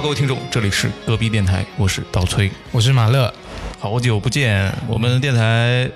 各位听众，这里是隔壁电台，我是刀崔，我是马乐。好久不见，我们电台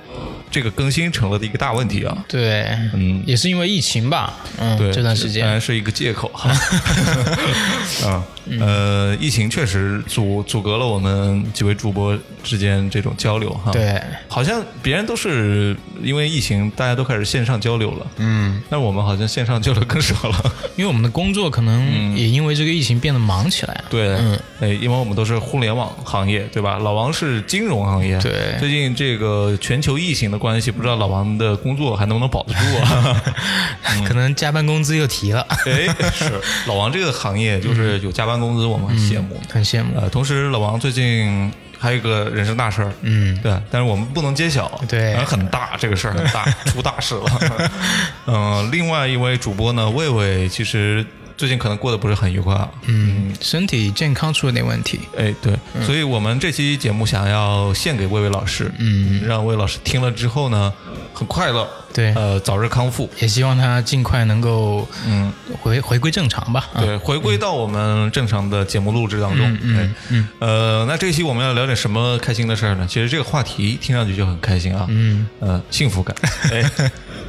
这个更新成了的一个大问题啊。对，嗯，也是因为疫情吧，嗯，对，这段时间。当然是一个借口。哈。啊，呃，疫情确实阻阻隔了我们几位主播之间这种交流哈。对，好像别人都是因为疫情，大家都开始线上交流了，嗯，但我们好像线上交流更少了，因为我们的工作可能也因为这个疫情变得忙起来。了。对，嗯，哎，因为我们都是互联网行业，对吧？老王是金融行业，对，最近这个全球疫情的关系，不知道老王的工作还能不能保得住啊？可能加班工资又提了。哎，是老王这个行业就是有加班工资，我们很羡慕，很羡慕。呃，同时老王最近还有一个人生大事儿，嗯，对，但是我们不能揭晓，对，很大，这个事儿很大，出大事了。嗯，另外一位主播呢，魏魏，其实。最近可能过得不是很愉快，嗯，身体健康出了点问题，哎，对，所以我们这期节目想要献给魏魏老师，嗯，让魏老师听了之后呢，很快乐，对，呃，早日康复，也希望他尽快能够，嗯，回回归正常吧，对，回归到我们正常的节目录制当中，嗯嗯，呃，那这期我们要聊点什么开心的事儿呢？其实这个话题听上去就很开心啊，嗯，呃，幸福感，哎，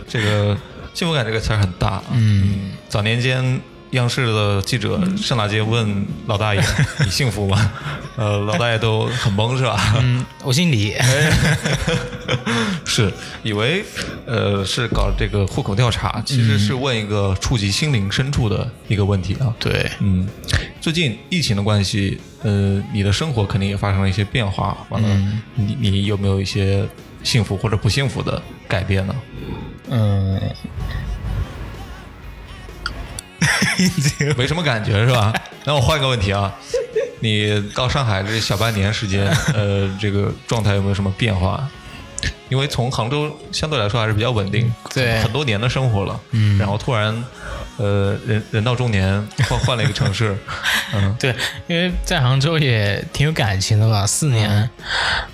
这个幸福感这个词儿很大，嗯，早年间。央视的记者上大街问老大爷：“ 你幸福吗？” 呃，老大爷都很懵，是吧？嗯，我姓李。是以为呃是搞这个户口调查，其实是问一个触及心灵深处的一个问题啊。对，嗯，最近疫情的关系，呃，你的生活肯定也发生了一些变化。完了，你你有没有一些幸福或者不幸福的改变呢？嗯。没什么感觉是吧？那我换一个问题啊，你到上海这小半年时间，呃，这个状态有没有什么变化？因为从杭州相对来说还是比较稳定，对，很多年的生活了，嗯，然后突然，呃，人人到中年换换了一个城市，嗯，对，因为在杭州也挺有感情的吧，四年，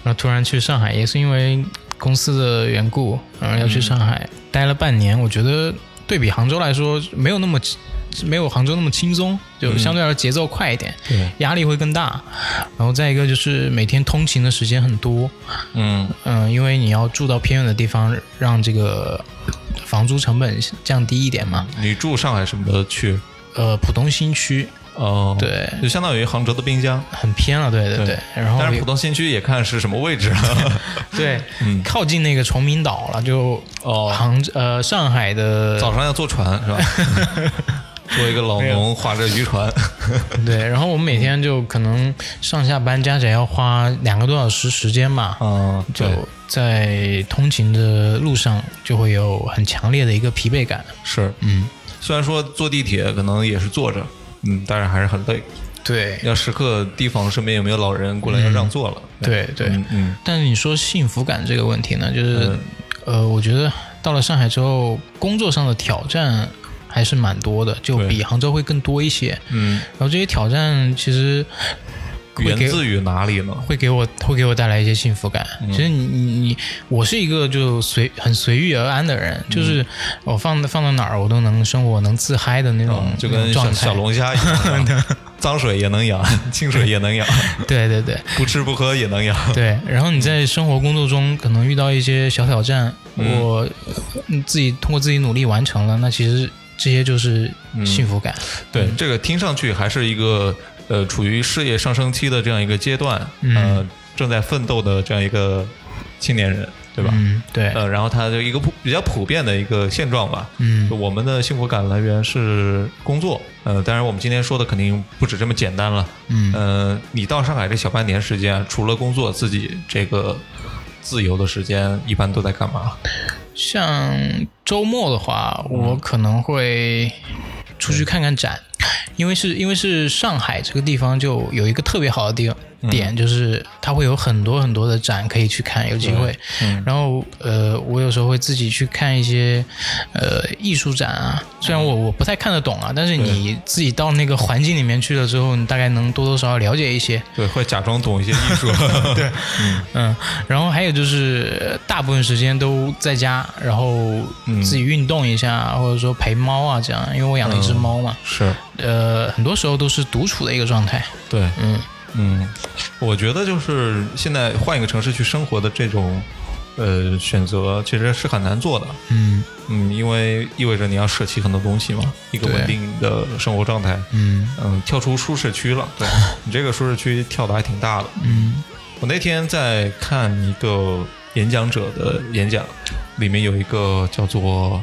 然后突然去上海，也是因为公司的缘故，然后要去上海待了半年，我觉得对比杭州来说没有那么。没有杭州那么轻松，就相对来说节奏快一点，压力会更大。然后再一个就是每天通勤的时间很多，嗯嗯，因为你要住到偏远的地方，让这个房租成本降低一点嘛。你住上海什么区？呃，浦东新区。哦，对，就相当于杭州的滨江，很偏了。对对对。然后，但是浦东新区也看是什么位置了。对，靠近那个崇明岛了，就哦，杭呃上海的早上要坐船是吧？作为一个老农，划着渔船，对，然后我们每天就可能上下班加起来要花两个多小时时间吧，嗯，就在通勤的路上就会有很强烈的一个疲惫感。是，嗯，虽然说坐地铁可能也是坐着，嗯，但是还是很累。对，要时刻提防身边有没有老人过来要让座了。对对，嗯。但是你说幸福感这个问题呢，就是，呃，我觉得到了上海之后，工作上的挑战。还是蛮多的，就比杭州会更多一些。嗯，然后这些挑战其实源自于哪里呢？会给我会给我带来一些幸福感。其实你你你，我是一个就随很随遇而安的人，就是我放放到哪儿我都能生活能自嗨的那种，就跟小小龙虾一样，脏水也能养，清水也能养。对对对，不吃不喝也能养。对，然后你在生活工作中可能遇到一些小挑战，我自己通过自己努力完成了，那其实。这些就是幸福感。对，这个听上去还是一个呃，处于事业上升期的这样一个阶段，呃，正在奋斗的这样一个青年人，对吧？嗯，对。呃，然后他的一个普比较普遍的一个现状吧。嗯，我们的幸福感来源是工作。呃，当然我们今天说的肯定不止这么简单了。嗯，呃，你到上海这小半年时间，除了工作，自己这个自由的时间一般都在干嘛？像周末的话，我可能会出去看看展，因为是因为是上海这个地方就有一个特别好的地方。点就是它会有很多很多的展可以去看，有机会。然后呃，我有时候会自己去看一些呃艺术展啊，虽然我我不太看得懂啊，但是你自己到那个环境里面去了之后，你大概能多多少少了解一些。对，会假装懂一些艺术。对，嗯，然后还有就是大部分时间都在家，然后自己运动一下，或者说陪猫啊这样，因为我养了一只猫嘛。是。呃，很多时候都是独处的一个状态。对，嗯嗯，我觉得就是现在换一个城市去生活的这种。呃，选择其实是很难做的，嗯。嗯，因为意味着你要舍弃很多东西嘛，一个稳定的生活状态，嗯。嗯，跳出舒适区了，对。你这个舒适区跳的还挺大的，嗯，我那天在看一个演讲者的演讲，里面有一个叫做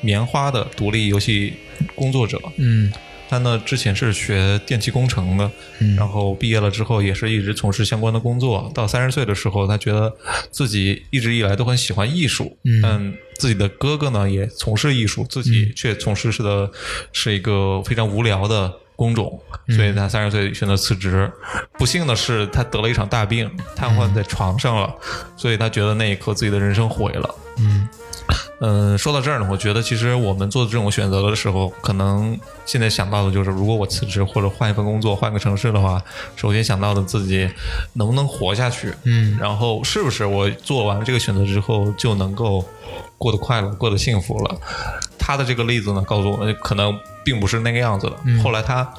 棉花的独立游戏工作者，嗯。他呢，之前是学电气工程的，然后毕业了之后也是一直从事相关的工作。到三十岁的时候，他觉得自己一直以来都很喜欢艺术，但自己的哥哥呢也从事艺术，自己却从事的是一个非常无聊的工种，所以他三十岁选择辞职。不幸的是，他得了一场大病，瘫痪在床上了，所以他觉得那一刻自己的人生毁了。嗯。嗯，说到这儿呢，我觉得其实我们做这种选择的时候，可能现在想到的就是，如果我辞职或者换一份工作、换个城市的话，首先想到的自己能不能活下去，嗯，然后是不是我做完这个选择之后就能够过得快乐、过得幸福了？他的这个例子呢，告诉我们可能并不是那个样子的。后来他，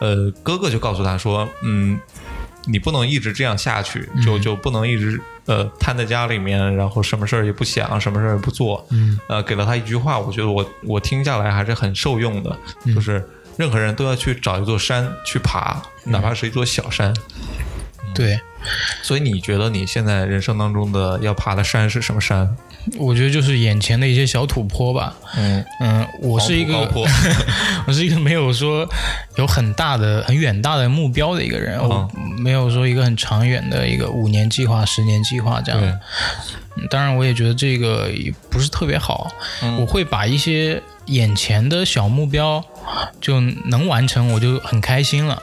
呃，哥哥就告诉他说，嗯。你不能一直这样下去，就就不能一直呃瘫在家里面，然后什么事儿也不想，什么事儿也不做。嗯，呃，给了他一句话，我觉得我我听下来还是很受用的，就是任何人都要去找一座山去爬，哪怕是一座小山。对，所以你觉得你现在人生当中的要爬的山是什么山？我觉得就是眼前的一些小土坡吧。嗯嗯，我是一个 我是一个没有说有很大的、很远大的目标的一个人，我没有说一个很长远的一个五年计划、十年计划这样。当然，我也觉得这个也不是特别好。我会把一些眼前的小目标就能完成，我就很开心了。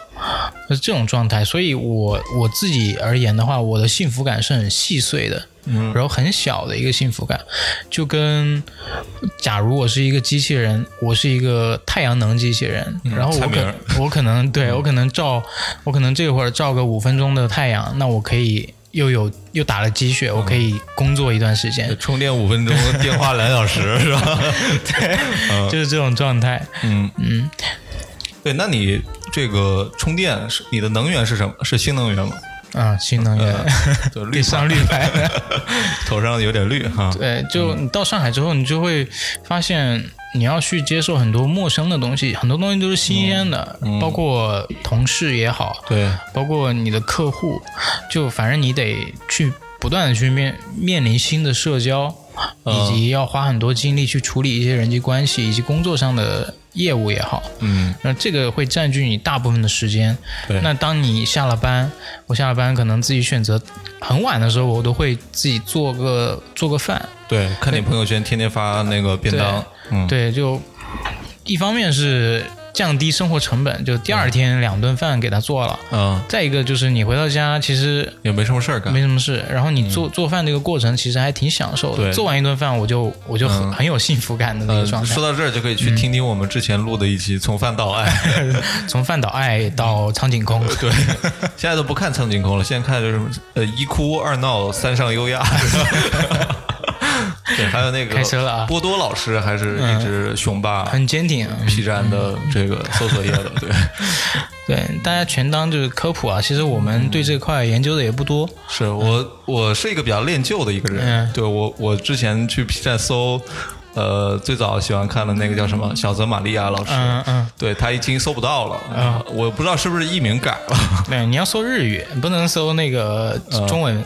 是这种状态，所以我我自己而言的话，我的幸福感是很细碎的，然后很小的一个幸福感，就跟假如我是一个机器人，我是一个太阳能机器人，然后我可我可能对我可能照我可能这会儿照个五分钟的太阳，那我可以又有又打了鸡血，我可以工作一段时间，充电五分钟，电话两小时 是吧？对，就是这种状态。嗯嗯。对，那你这个充电是你的能源是什么？是新能源吗？啊，新能源，就绿上绿牌，头上有点绿哈。对，就你到上海之后，你就会发现你要去接受很多陌生的东西，很多东西都是新鲜的，包括同事也好，对，包括你的客户，就反正你得去不断的去面面临新的社交，以及要花很多精力去处理一些人际关系以及工作上的。业务也好，嗯，那这个会占据你大部分的时间。对，那当你下了班，我下了班可能自己选择很晚的时候，我都会自己做个做个饭。对，看你朋友圈天天发那个便当，嗯，对，就一方面是。降低生活成本，就第二天两顿饭给他做了。嗯，再一个就是你回到家，其实也没什么事儿干，没什么事。然后你做做饭这个过程，其实还挺享受的。做完一顿饭，我就我就很很有幸福感的那个状态。说到这儿，就可以去听听我们之前录的一期《从饭到爱》，从饭到爱到苍井空。对，现在都不看苍井空了，现在看就是呃一哭二闹三上优雅。对，还有那个开车了啊！波多老师还是一只雄霸，很坚挺。P 站的这个搜索页的，对 对，大家全当就是科普啊。其实我们对这块研究的也不多。是我，我是一个比较恋旧的一个人。对我，我之前去 P 站搜。呃，最早喜欢看的那个叫什么小泽玛利亚老师，嗯嗯，对他已经搜不到了，嗯，我不知道是不是艺名改了。对，你要搜日语，不能搜那个中文。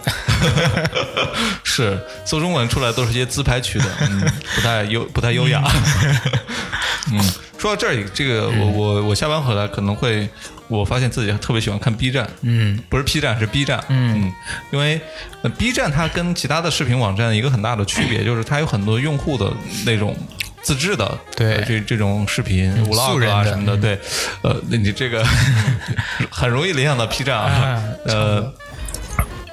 是，搜中文出来都是些自拍区的，嗯，不太优，不太优雅。嗯，说到这里，这个我我我下班回来可能会。我发现自己特别喜欢看 B 站，嗯，不是 P 站是 B 站，嗯，因为 B 站它跟其他的视频网站一个很大的区别就是它有很多用户的那种自制的，对，这这种视频 vlog 啊什么的，对，呃，你这个 很容易联想到 P 站啊，呃，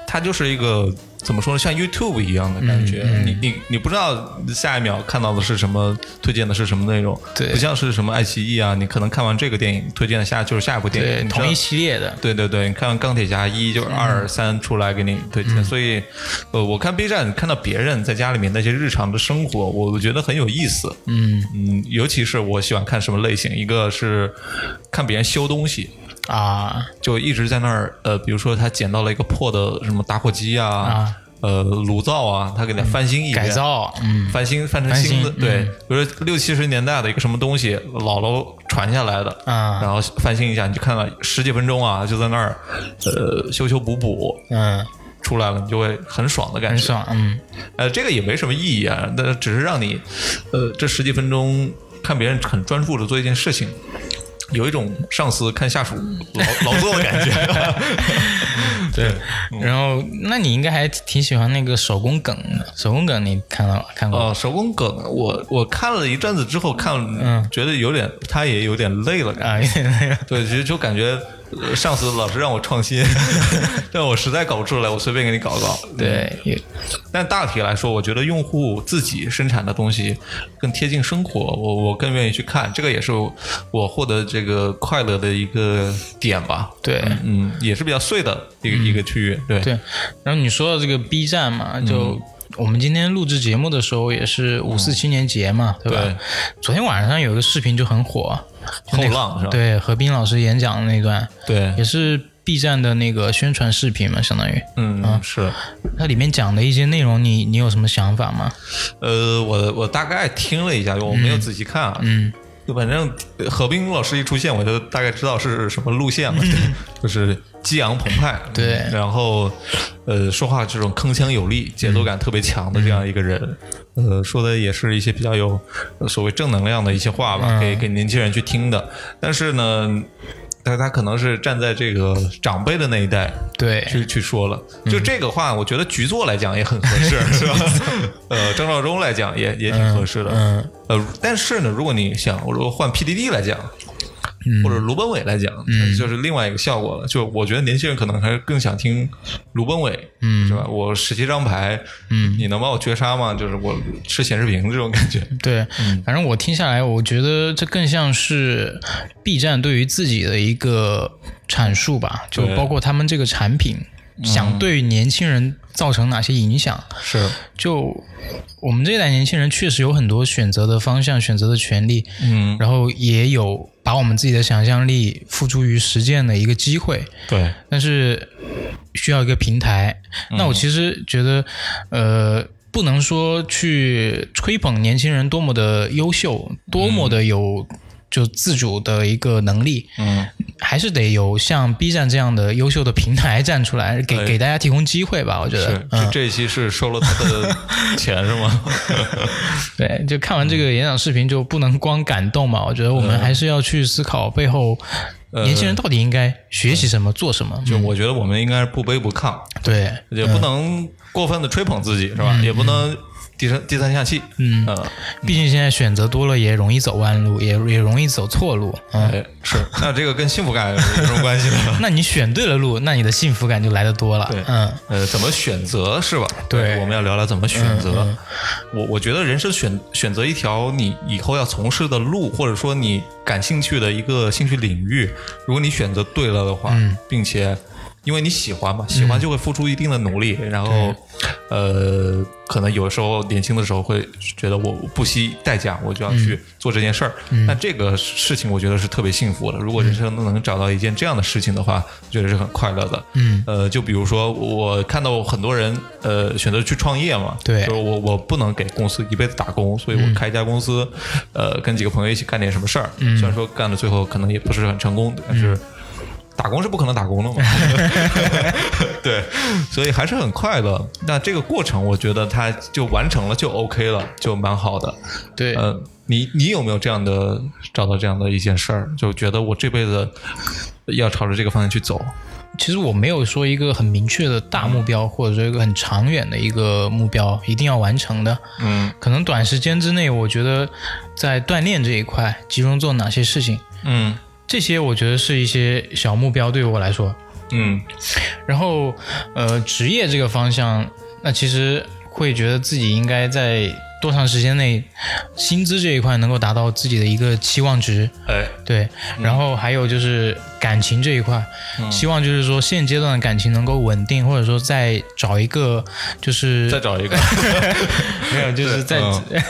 它就是一个。怎么说呢？像 YouTube 一样的感觉，你你你不知道下一秒看到的是什么，推荐的是什么内容，对，不像是什么爱奇艺啊，你可能看完这个电影，推荐的下就是下一部电影，同一系列的，对对对，你看完钢铁侠一就二三出来给你推荐，所以呃，我看 B 站看到别人在家里面那些日常的生活，我觉得很有意思，嗯。嗯，尤其是我喜欢看什么类型，一个是看别人修东西。啊，就一直在那儿，呃，比如说他捡到了一个破的什么打火机啊，呃，炉灶啊，他给他翻新一改造，嗯，翻新翻成新的，对，比如说六七十年代的一个什么东西，姥姥传下来的，啊，然后翻新一下，你就看到十几分钟啊，就在那儿，呃，修修补补，嗯，出来了，你就会很爽的感觉，很爽，嗯，呃，这个也没什么意义啊，那只是让你，呃，这十几分钟看别人很专注的做一件事情。有一种上司看下属劳劳作的感觉，对。然后，那你应该还挺喜欢那个手工梗的。手工梗你看了看过？哦，手工梗，我我看了一阵子之后，看嗯，觉得有点，他也有点累了，啊，有点累了。对，其实就感觉。上次老师让我创新，但我实在搞不出来，我随便给你搞搞。对，但大体来说，我觉得用户自己生产的东西更贴近生活，我我更愿意去看，这个也是我获得这个快乐的一个点吧。对，嗯，也是比较碎的一个一个区域。对，对。然后你说到这个 B 站嘛，就我们今天录制节目的时候也是五四青年节嘛，对吧？昨天晚上有个视频就很火。后浪是吧？对，何冰老师演讲的那段，对，也是 B 站的那个宣传视频嘛，相当于，嗯，是。它里面讲的一些内容，你你有什么想法吗？呃，我我大概听了一下，我没有仔细看啊，嗯。就反正何冰老师一出现，我就大概知道是什么路线了，就是激昂澎湃，对，然后呃说话这种铿锵有力、节奏感特别强的这样一个人，呃说的也是一些比较有所谓正能量的一些话吧，给给年轻人去听的，但是呢。但他可能是站在这个长辈的那一代，对，去去说了，就这个话，我觉得局座来讲也很合适，是吧？呃，张召忠来讲也也挺合适的，嗯，呃，但是呢，如果你想，如果换 PDD 来讲。或者卢本伟来讲，就是另外一个效果了。就我觉得年轻人可能还是更想听卢本伟，是吧？我十七张牌，你能把我绝杀吗？就是我吃显示屏这种感觉。对，反正我听下来，我觉得这更像是 B 站对于自己的一个阐述吧，就包括他们这个产品想对年轻人造成哪些影响。是，就我们这一代年轻人确实有很多选择的方向、选择的权利，嗯，然后也有。把我们自己的想象力付诸于实践的一个机会，对，但是需要一个平台。那我其实觉得，呃，不能说去吹捧年轻人多么的优秀，多么的有。就自主的一个能力，嗯，还是得有像 B 站这样的优秀的平台站出来，给给大家提供机会吧。我觉得，这这一期是收了他的钱是吗？对，就看完这个演讲视频就不能光感动嘛。我觉得我们还是要去思考背后年轻人到底应该学习什么、做什么。就我觉得我们应该是不卑不亢，对，也不能过分的吹捧自己，是吧？也不能。第三第三下气，嗯，毕竟现在选择多了，也容易走弯路，也也容易走错路。哎，是，那这个跟幸福感有什么关系呢？那你选对了路，那你的幸福感就来的多了。对，嗯，呃，怎么选择是吧？对，我们要聊聊怎么选择。我我觉得人生选选择一条你以后要从事的路，或者说你感兴趣的一个兴趣领域，如果你选择对了的话，并且。因为你喜欢嘛，喜欢就会付出一定的努力，然后，呃，可能有的时候年轻的时候会觉得我不惜代价，我就要去做这件事儿。但这个事情我觉得是特别幸福的。如果人生都能找到一件这样的事情的话，我觉得是很快乐的。嗯，呃，就比如说我看到很多人呃选择去创业嘛，对，就是我我不能给公司一辈子打工，所以我开一家公司，呃，跟几个朋友一起干点什么事儿。虽然说干到最后可能也不是很成功，但是。打工是不可能打工的嘛，对，所以还是很快乐。那这个过程，我觉得他就完成了，就 OK 了，就蛮好的。对，呃，你你有没有这样的找到这样的一件事儿，就觉得我这辈子要朝着这个方向去走？其实我没有说一个很明确的大目标，或者说一个很长远的一个目标一定要完成的。嗯，可能短时间之内，我觉得在锻炼这一块集中做哪些事情？嗯。这些我觉得是一些小目标，对于我来说，嗯，然后呃，职业这个方向，那其实会觉得自己应该在。多长时间内，薪资这一块能够达到自己的一个期望值？哎，对。然后还有就是感情这一块，希望就是说现阶段的感情能够稳定，或者说再找一个，就是再找一个，没有，就是在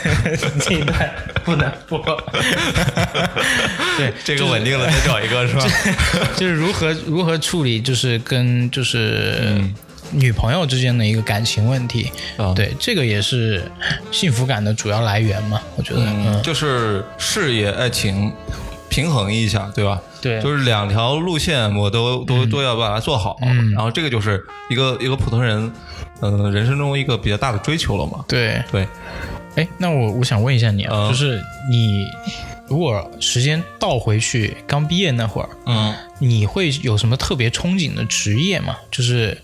这一段不能播。对，这个稳定了再找一个是吧？就是如何如何处理，就是跟就是。女朋友之间的一个感情问题，对这个也是幸福感的主要来源嘛？我觉得，嗯，就是事业爱情平衡一下，对吧？对，就是两条路线我都都都要把它做好，然后这个就是一个一个普通人，呃，人生中一个比较大的追求了嘛？对对。哎，那我我想问一下你啊，就是你。如果时间倒回去，刚毕业那会儿，嗯，你会有什么特别憧憬的职业吗？就是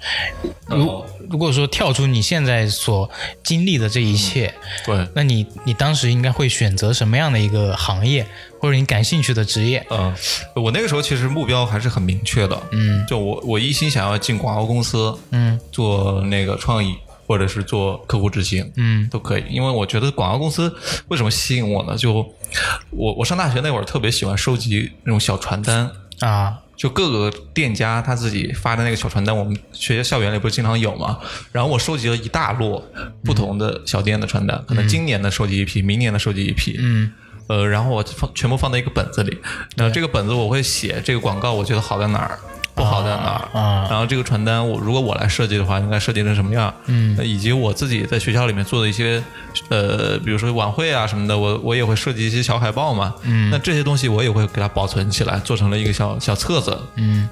如如果说跳出你现在所经历的这一切，对，那你你当时应该会选择什么样的一个行业，或者你感兴趣的职业？嗯，我那个时候其实目标还是很明确的，嗯，就我我一心想要进广告公司，嗯，做那个创意。或者是做客户执行，嗯，都可以，因为我觉得广告公司为什么吸引我呢？就我我上大学那会儿特别喜欢收集那种小传单啊，就各个店家他自己发的那个小传单，我们学校校园里不是经常有嘛？然后我收集了一大摞不同的小店的传单，可能今年的收集一批，明年的收集一批，嗯，呃，然后我放全部放在一个本子里，然后这个本子我会写这个广告我觉得好在哪儿。不好在哪儿啊？然后这个传单，我如果我来设计的话，应该设计成什么样？嗯，以及我自己在学校里面做的一些，呃，比如说晚会啊什么的，我我也会设计一些小海报嘛。嗯，那这些东西我也会给它保存起来，做成了一个小小册子。嗯，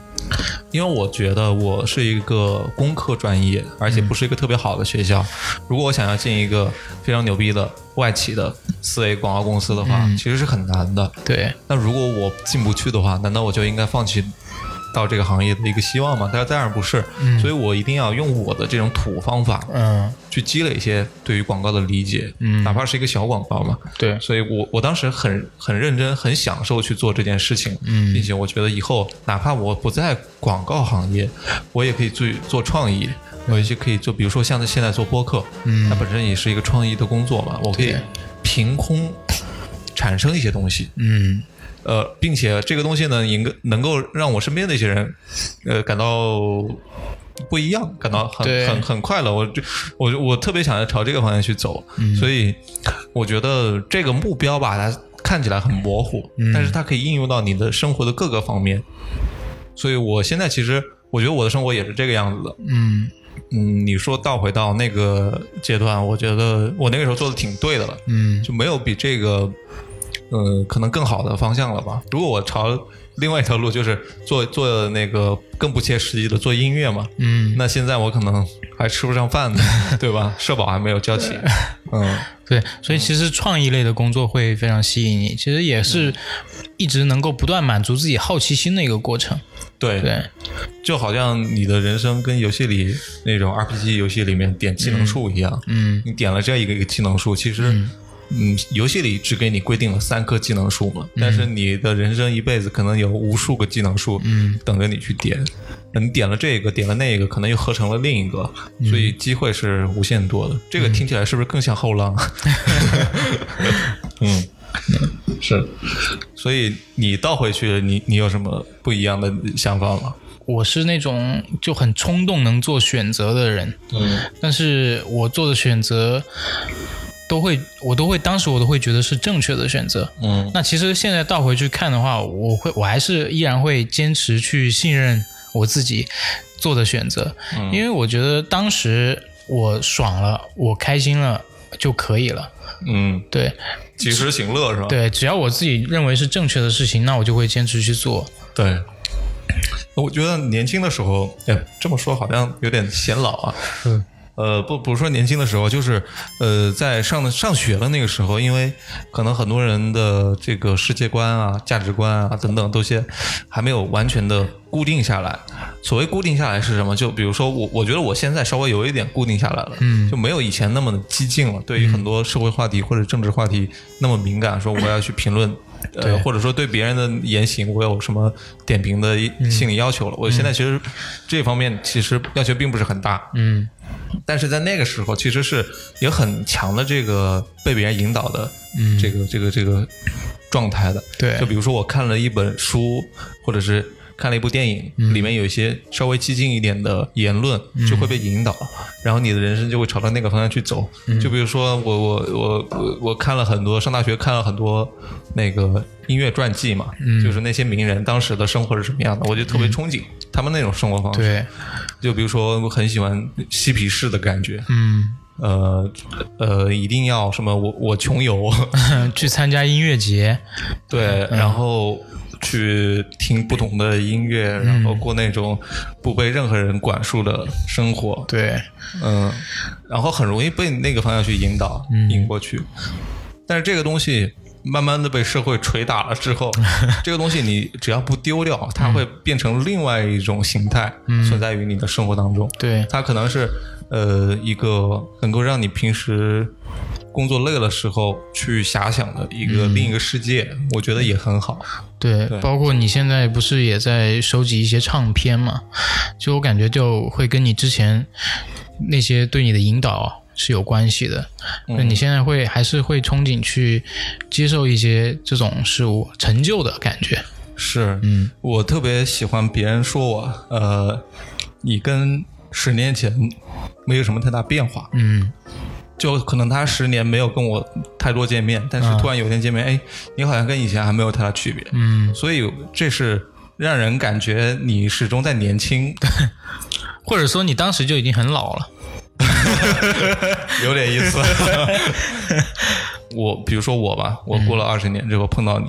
因为我觉得我是一个工科专业，而且不是一个特别好的学校。如果我想要进一个非常牛逼的外企的四 A 广告公司的话，其实是很难的。对。那如果我进不去的话，难道我就应该放弃？到这个行业的一个希望嘛，但是当然不是，所以我一定要用我的这种土方法，嗯，去积累一些对于广告的理解，嗯，哪怕是一个小广告嘛，对，所以我我当时很很认真，很享受去做这件事情，嗯，并且我觉得以后哪怕我不在广告行业，我也可以做做创意，有一些可以做，比如说像现在做播客，嗯，它本身也是一个创意的工作嘛，我可以凭空产生一些东西，嗯。呃，并且这个东西呢，应该能够让我身边的一些人，呃，感到不一样，感到很很很快乐。我就我我特别想要朝这个方向去走，所以我觉得这个目标吧，它看起来很模糊，但是它可以应用到你的生活的各个方面。所以我现在其实我觉得我的生活也是这个样子的。嗯嗯，你说倒回到那个阶段，我觉得我那个时候做的挺对的了。嗯，就没有比这个。呃，可能更好的方向了吧？如果我朝另外一条路，就是做做那个更不切实际的做音乐嘛，嗯，那现在我可能还吃不上饭呢，对吧？社保还没有交齐，嗯，对，所以其实创意类的工作会非常吸引你，其实也是一直能够不断满足自己好奇心的一个过程。对对，就好像你的人生跟游戏里那种 RPG 游戏里面点技能树一样，嗯，你点了这一个一个技能树，其实。嗯，游戏里只给你规定了三棵技能树嘛，但是你的人生一辈子可能有无数个技能树，嗯，等着你去点。你点了这个，点了那个，可能又合成了另一个，所以机会是无限多的。这个听起来是不是更像后浪？嗯，是。所以你倒回去，你你有什么不一样的想法吗？我是那种就很冲动能做选择的人，嗯，但是我做的选择。都会，我都会，当时我都会觉得是正确的选择。嗯，那其实现在倒回去看的话，我会，我还是依然会坚持去信任我自己做的选择，因为我觉得当时我爽了，我开心了就可以了。嗯，对，及时行乐是吧？对，只要我自己认为是正确的事情，那我就会坚持去做。对，我觉得年轻的时候，哎，这么说好像有点显老啊。嗯。呃，不，不是说年轻的时候，就是，呃，在上上学的那个时候，因为可能很多人的这个世界观啊、价值观啊等等，都些还没有完全的固定下来。所谓固定下来是什么？就比如说我，我觉得我现在稍微有一点固定下来了，嗯，就没有以前那么的激进了。对于很多社会话题或者政治话题那么敏感，说我要去评论，呃，或者说对别人的言行我有什么点评的心理要求了。我现在其实这方面其实要求并不是很大，嗯。但是在那个时候，其实是有很强的这个被别人引导的，嗯，这个这个这个状态的。对，就比如说我看了一本书，或者是看了一部电影，里面有一些稍微激进一点的言论，就会被引导，然后你的人生就会朝着那个方向去走。就比如说我我我我我看了很多，上大学看了很多那个音乐传记嘛，就是那些名人当时的生活是什么样的，我就特别憧憬他们那种生活方式。对。就比如说，我很喜欢嬉皮士的感觉，嗯，呃呃，一定要什么，我我穷游。去参加音乐节，对，然后去听不同的音乐，然后过那种不被任何人管束的生活，对，嗯，然后很容易被那个方向去引导，引过去，但是这个东西。慢慢的被社会捶打了之后，这个东西你只要不丢掉，它会变成另外一种形态存在于你的生活当中。对，它可能是呃一个能够让你平时工作累了时候去遐想的一个另一个世界，我觉得也很好。对，包括你现在不是也在收集一些唱片嘛？就我感觉就会跟你之前那些对你的引导。是有关系的，那你现在会还是会憧憬去接受一些这种事物成就的感觉？是，嗯，我特别喜欢别人说我，呃，你跟十年前没有什么太大变化，嗯，就可能他十年没有跟我太多见面，但是突然有一天见面，哎，你好像跟以前还没有太大区别，嗯，所以这是让人感觉你始终在年轻，或者说你当时就已经很老了。有点意思。我比如说我吧，我过了二十年之后碰到你，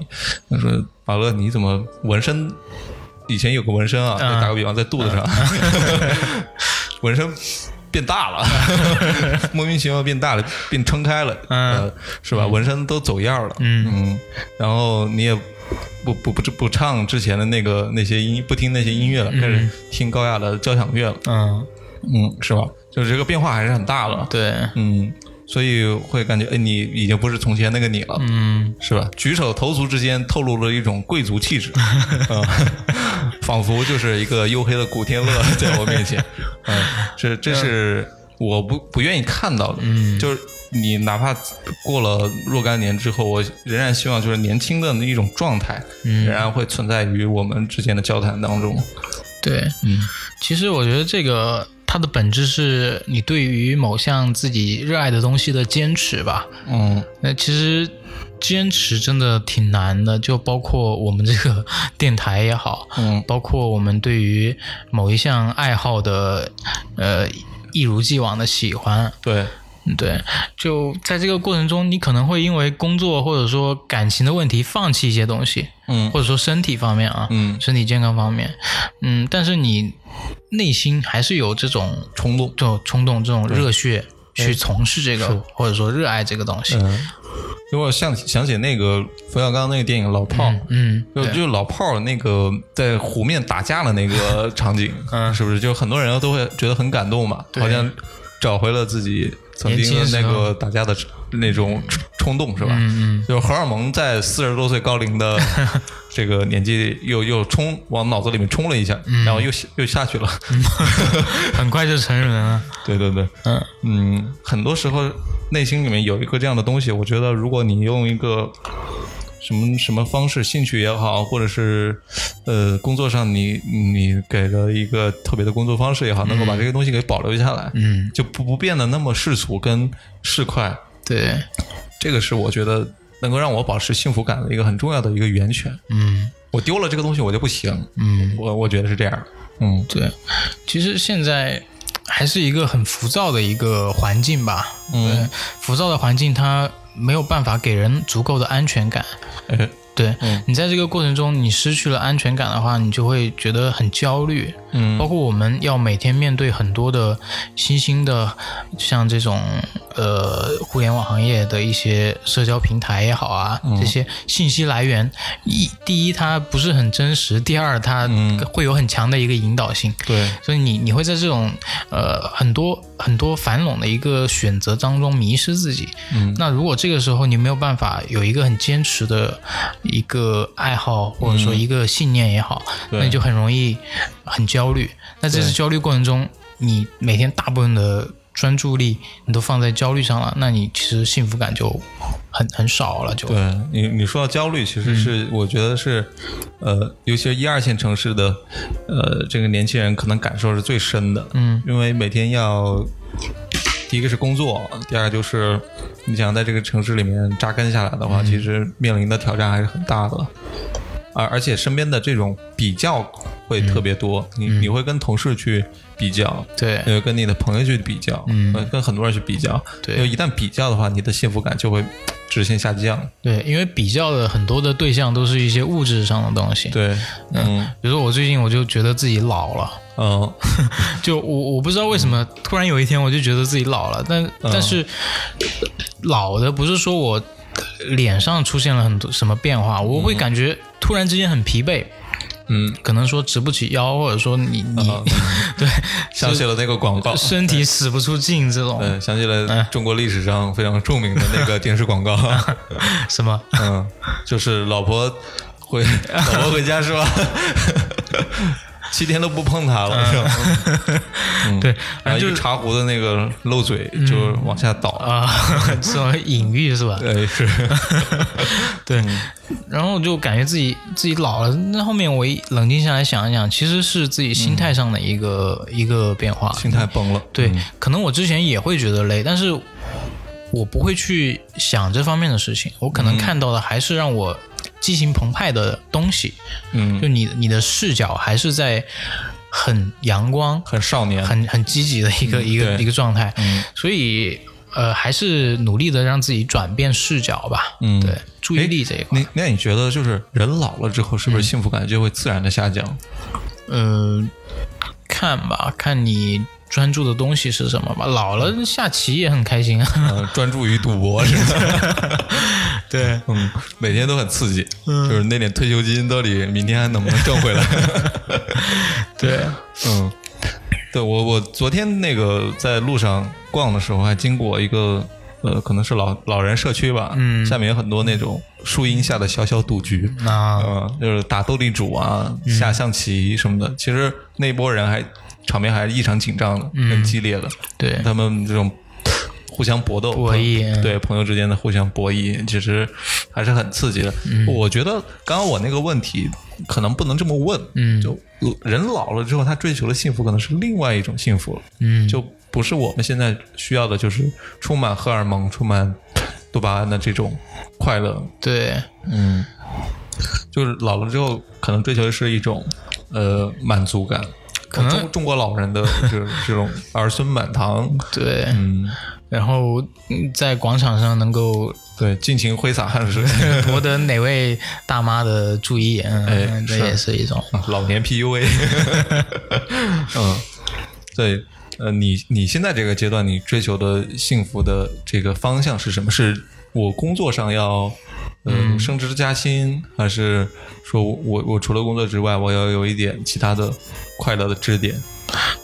他说：“马乐，你怎么纹身？以前有个纹身啊，打个比方，在肚子上，纹身变大了，莫名其妙变大了，变撑开了，嗯，是吧？纹身都走样了，嗯，然后你也不不不不唱之前的那个那些音，不听那些音乐了，开始听高雅的交响乐了，嗯。嗯，是吧？”就是这个变化还是很大的，对，嗯，所以会感觉，哎，你已经不是从前那个你了，嗯，是吧？举手投足之间透露了一种贵族气质，仿佛就是一个黝黑的古天乐 在我面前，嗯，这这是我不不愿意看到的，嗯，就是你哪怕过了若干年之后，我仍然希望就是年轻的一种状态，仍然会存在于我们之间的交谈当中，对，嗯，其实我觉得这个。它的本质是你对于某项自己热爱的东西的坚持吧。嗯，那其实坚持真的挺难的，就包括我们这个 电台也好，嗯，包括我们对于某一项爱好的呃一如既往的喜欢。对。对，就在这个过程中，你可能会因为工作或者说感情的问题放弃一些东西，嗯，或者说身体方面啊，嗯，身体健康方面，嗯，但是你内心还是有这种冲动，这种冲动，这种热血去从事这个，或者说热爱这个东西。如果想想起那个冯小刚那个电影《老炮儿》，嗯，就就老炮儿那个在湖面打架的那个 场景，嗯，是不是就很多人都会觉得很感动嘛？好像找回了自己。曾经的那个打架的那种冲动是吧？嗯嗯，就是荷尔蒙在四十多岁高龄的 这个年纪又又冲往脑子里面冲了一下，然后又又下去了，很快就成人了。对对对，嗯嗯，很多时候内心里面有一个这样的东西，我觉得如果你用一个。什么什么方式，兴趣也好，或者是呃工作上你你给了一个特别的工作方式也好，能够把这个东西给保留下来，嗯，就不不变得那么世俗跟市侩。对，这个是我觉得能够让我保持幸福感的一个很重要的一个源泉。嗯，我丢了这个东西我就不行。嗯，我我觉得是这样。嗯，对，其实现在还是一个很浮躁的一个环境吧。嗯，浮躁的环境它。没有办法给人足够的安全感，对你在这个过程中，你失去了安全感的话，你就会觉得很焦虑。嗯，包括我们要每天面对很多的新兴的，像这种呃互联网行业的一些社交平台也好啊，这些信息来源，一第一它不是很真实，第二它会有很强的一个引导性。对，所以你你会在这种呃很多很多繁笼的一个选择当中迷失自己。嗯，那如果这个时候你没有办法有一个很坚持的一个爱好或者说一个信念也好，那你就很容易很焦。焦虑，那这次焦虑过程中，你每天大部分的专注力你都放在焦虑上了，那你其实幸福感就很很少了。就对你你说到焦虑，其实是我觉得是，呃，尤其是一二线城市的，呃，这个年轻人可能感受是最深的。嗯，因为每天要，第一个是工作，第二就是你想在这个城市里面扎根下来的话，其实面临的挑战还是很大的。而而且身边的这种比较会特别多，你你会跟同事去比较，对，呃，跟你的朋友去比较，嗯，跟很多人去比较，对，因为一旦比较的话，你的幸福感就会直线下降。对，因为比较的很多的对象都是一些物质上的东西。对，嗯，比如说我最近我就觉得自己老了，嗯，就我我不知道为什么突然有一天我就觉得自己老了，但但是老的不是说我。脸上出现了很多什么变化？我会感觉突然之间很疲惫，嗯，可能说直不起腰，或者说你你 对 想起了那个广告，身体使不出劲这种，嗯，想起了中国历史上非常著名的那个电视广告，什么？嗯，就是老婆回老婆回家是吧？七天都不碰它了，是吧？对，然后就茶壶的那个漏嘴就往下倒啊，这种隐喻是吧？对，是，对。然后就感觉自己自己老了。那后面我一冷静下来想一想，其实是自己心态上的一个一个变化，心态崩了。对，可能我之前也会觉得累，但是我不会去想这方面的事情。我可能看到的还是让我。激情澎湃的东西，嗯，就你你的视角还是在很阳光、很少年、很很积极的一个一个一个状态，嗯，所以呃，还是努力的让自己转变视角吧，嗯，对，注意力这一块。那那你觉得，就是人老了之后，是不是幸福感就会自然的下降？嗯，看吧，看你。专注的东西是什么吧？老了下棋也很开心啊，专注于赌博是吧？对，嗯，每天都很刺激，就是那点退休金到底明天还能不能挣回来？对，嗯，对我我昨天那个在路上逛的时候，还经过一个呃，可能是老老人社区吧，嗯，下面有很多那种树荫下的小小赌局。啊，嗯，就是打斗地主啊，下象棋什么的。其实那波人还。场面还是异常紧张的，很激烈的。对。他们这种互相搏斗、博弈，对朋友之间的互相博弈，其实还是很刺激的。我觉得刚刚我那个问题可能不能这么问。嗯，就人老了之后，他追求的幸福可能是另外一种幸福了。嗯，就不是我们现在需要的，就是充满荷尔蒙、充满多巴胺的这种快乐。对，嗯，就是老了之后，可能追求的是一种呃满足感。可能中中国老人的这这种儿孙满堂，对，嗯，然后在广场上能够对尽情挥洒汗水，博得哪位大妈的注意，嗯，这也是一种老年 PUA。嗯，对，呃，你你现在这个阶段，你追求的幸福的这个方向是什么？是我工作上要呃升职加薪，还是说我我除了工作之外，我要有一点其他的？快乐的支点，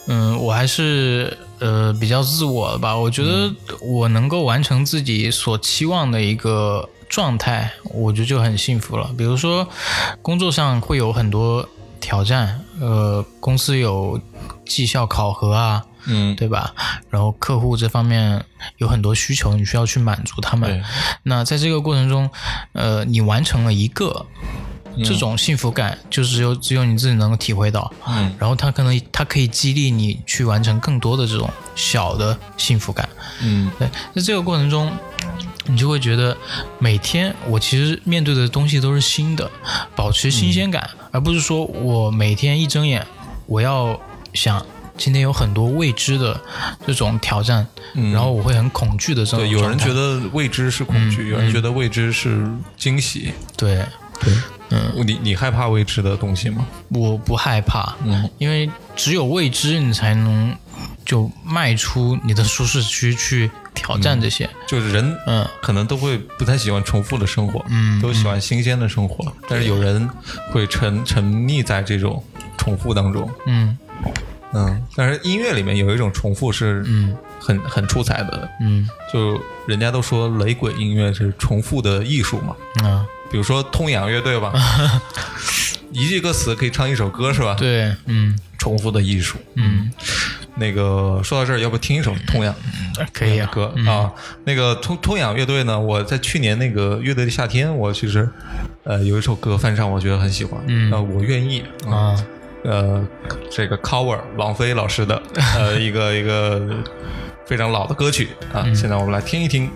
嗯，我还是呃比较自我的吧。我觉得我能够完成自己所期望的一个状态，我觉得就很幸福了。比如说工作上会有很多挑战，呃，公司有绩效考核啊，嗯，对吧？然后客户这方面有很多需求，你需要去满足他们。那在这个过程中，呃，你完成了一个。这种幸福感就是只有只有你自己能够体会到，嗯，然后它可能它可以激励你去完成更多的这种小的幸福感，嗯，对，在这个过程中，你就会觉得每天我其实面对的东西都是新的，保持新鲜感，而不是说我每天一睁眼我要想今天有很多未知的这种挑战，然后我会很恐惧的这种。对，有人觉得未知是恐惧，有人觉得未知是惊喜，对，对。嗯，你你害怕未知的东西吗？我不害怕，嗯，因为只有未知，你才能就迈出你的舒适区去挑战这些。就是人，嗯，可能都会不太喜欢重复的生活，嗯，都喜欢新鲜的生活。但是有人会沉沉溺在这种重复当中，嗯嗯。但是音乐里面有一种重复是，嗯，很很出彩的，嗯，就人家都说雷鬼音乐是重复的艺术嘛，嗯。比如说痛痒乐队吧，一句歌词可以唱一首歌是吧？对，嗯，重复的艺术，嗯，那个说到这儿，要不听一首痛仰可以啊。歌啊？那个痛痛痒乐队呢，我在去年那个乐队的夏天，我其实呃有一首歌翻唱，我觉得很喜欢，嗯，我愿意啊，呃，这个 cover 王菲老师的 呃一个一个非常老的歌曲啊，现在我们来听一听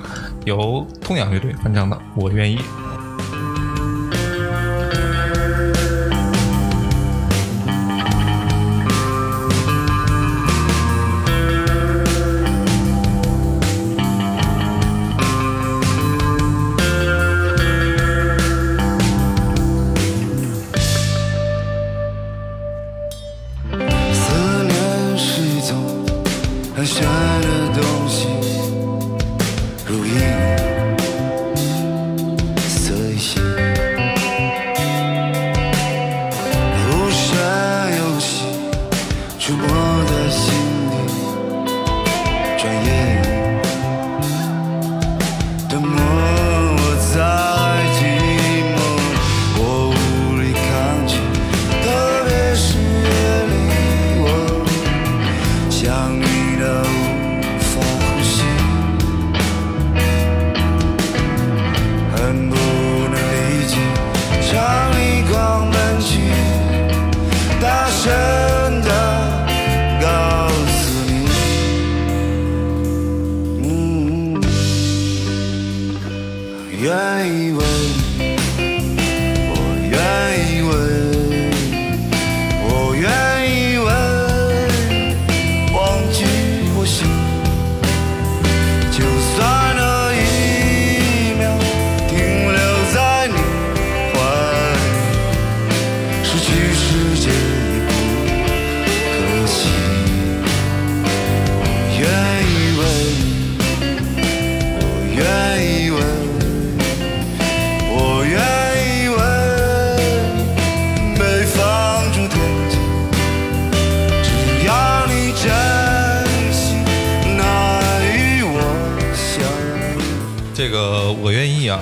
由痛痒乐队翻唱的《我愿意》。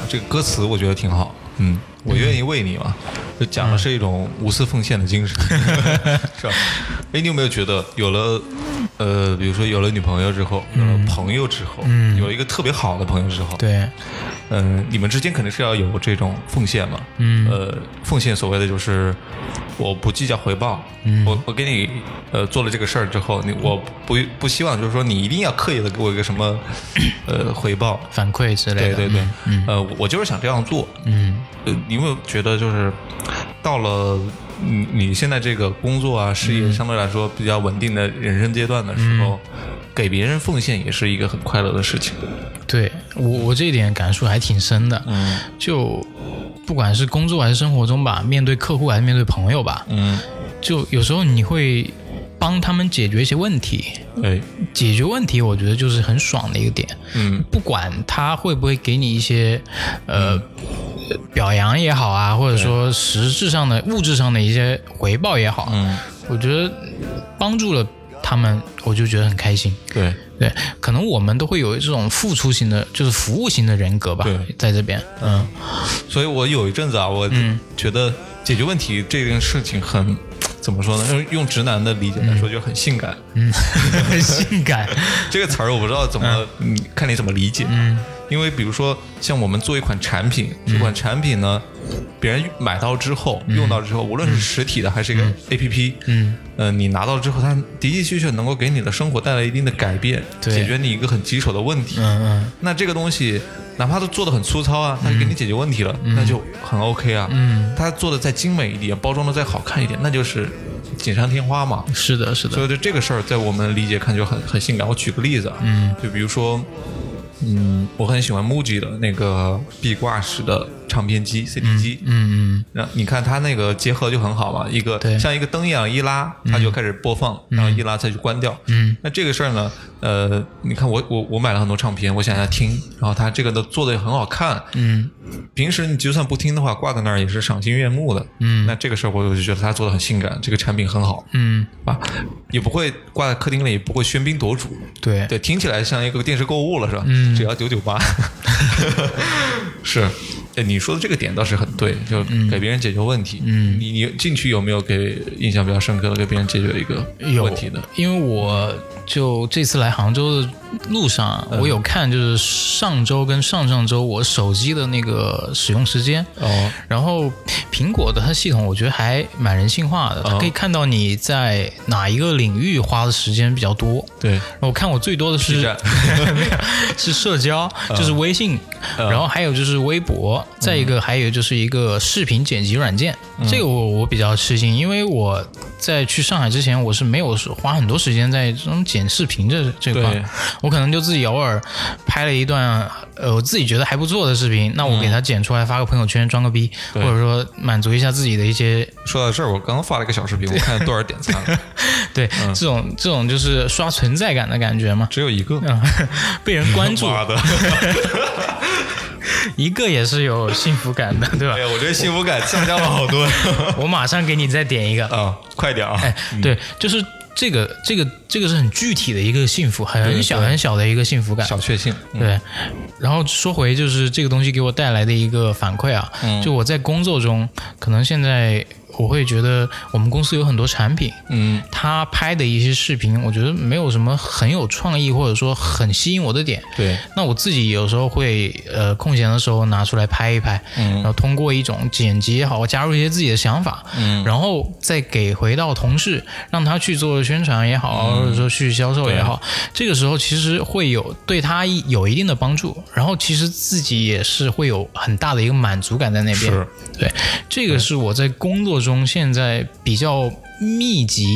这个歌词我觉得挺好，嗯，我愿意为你嘛，就讲的是一种无私奉献的精神，是吧？哎，你有没有觉得有了，呃，比如说有了女朋友之后，有了朋友之后，嗯有一个特别好的朋友之后，对，嗯，你们之间肯定是要有这种奉献嘛，嗯，呃，奉献所谓的就是。我不计较回报，我我给你呃做了这个事儿之后，你我不不希望就是说你一定要刻意的给我一个什么 呃回报。反馈之类的，对对对，呃我就是想这样做，嗯，呃你有没有觉得就是到了你你现在这个工作啊事业相对来说比较稳定的人生阶段的时候，给别人奉献也是一个很快乐的事情。对我我这一点感触还挺深的，嗯，就。不管是工作还是生活中吧，面对客户还是面对朋友吧，嗯，就有时候你会帮他们解决一些问题，哎，解决问题，我觉得就是很爽的一个点，嗯，不管他会不会给你一些呃表扬也好啊，或者说实质上的物质上的一些回报也好，嗯，我觉得帮助了他们，我就觉得很开心，对。对，可能我们都会有这种付出型的，就是服务型的人格吧。对，在这边，嗯，所以我有一阵子啊，我觉得解决问题这件事情很，怎么说呢？用用直男的理解来说，就很性感。嗯，很 性感 这个词儿我不知道怎么，嗯，看你怎么理解。嗯，因为比如说，像我们做一款产品，这款产品呢。别人买到之后，用到之后，无论是实体的还是一个 A P P，嗯，呃，你拿到之后，它的的确确能够给你的生活带来一定的改变，解决你一个很棘手的问题。嗯嗯。那这个东西，哪怕它做的很粗糙啊，它给你解决问题了，那就很 O K 啊。嗯。它做的再精美一点，包装的再好看一点，那就是锦上添花嘛。是的，是的。所以，就这个事儿，在我们理解看就很很性感。我举个例子啊，嗯，就比如说，嗯，我很喜欢 MUJI 的那个壁挂式的。唱片机、CD 机，嗯嗯，然后你看它那个结合就很好嘛，一个像一个灯一样一拉，它就开始播放，然后一拉它就关掉。嗯，那这个事儿呢，呃，你看我我我买了很多唱片，我想要听，然后它这个都做的也很好看。嗯，平时你就算不听的话，挂在那儿也是赏心悦目的。嗯，那这个事儿我就觉得它做的很性感，这个产品很好。嗯，啊，也不会挂在客厅里，也不会喧宾夺主。对对，听起来像一个电视购物了是吧？嗯，只要九九八。是。哎，你说的这个点倒是很对，就给别人解决问题。嗯，你你进去有没有给印象比较深刻的给别人解决一个问题的？因为我就这次来杭州的路上，我有看，就是上周跟上上周我手机的那个使用时间。哦。然后苹果的它系统，我觉得还蛮人性化的，它可以看到你在哪一个领域花的时间比较多。对。我看我最多的是是 社交，就是微信，然后还有就是微博。再一个，还有就是一个视频剪辑软件，这个我我比较吃惊，因为我在去上海之前，我是没有花很多时间在这种剪视频这这块，我可能就自己偶尔拍了一段，呃，我自己觉得还不错的视频，那我给它剪出来发个朋友圈装个逼，或者说满足一下自己的一些。说到这儿，我刚刚发了一个小视频，我看多少点赞了。对，这种这种就是刷存在感的感觉嘛。只有一个，被人关注。一个也是有幸福感的，对吧？对，我觉得幸福感下降了好多。我马上给你再点一个啊，快点啊！哎，对，就是这个，这个，这个是很具体的一个幸福，很小很小的一个幸福感，小确幸。对。然后说回就是这个东西给我带来的一个反馈啊，就我在工作中，可能现在。我会觉得我们公司有很多产品，嗯，他拍的一些视频，我觉得没有什么很有创意或者说很吸引我的点。对，那我自己有时候会呃空闲的时候拿出来拍一拍，嗯，然后通过一种剪辑也好，加入一些自己的想法，嗯，然后再给回到同事，让他去做宣传也好，或者说去销售也好，这个时候其实会有对他有一定的帮助，然后其实自己也是会有很大的一个满足感在那边。是，对，这个是我在工作。中现在比较密集、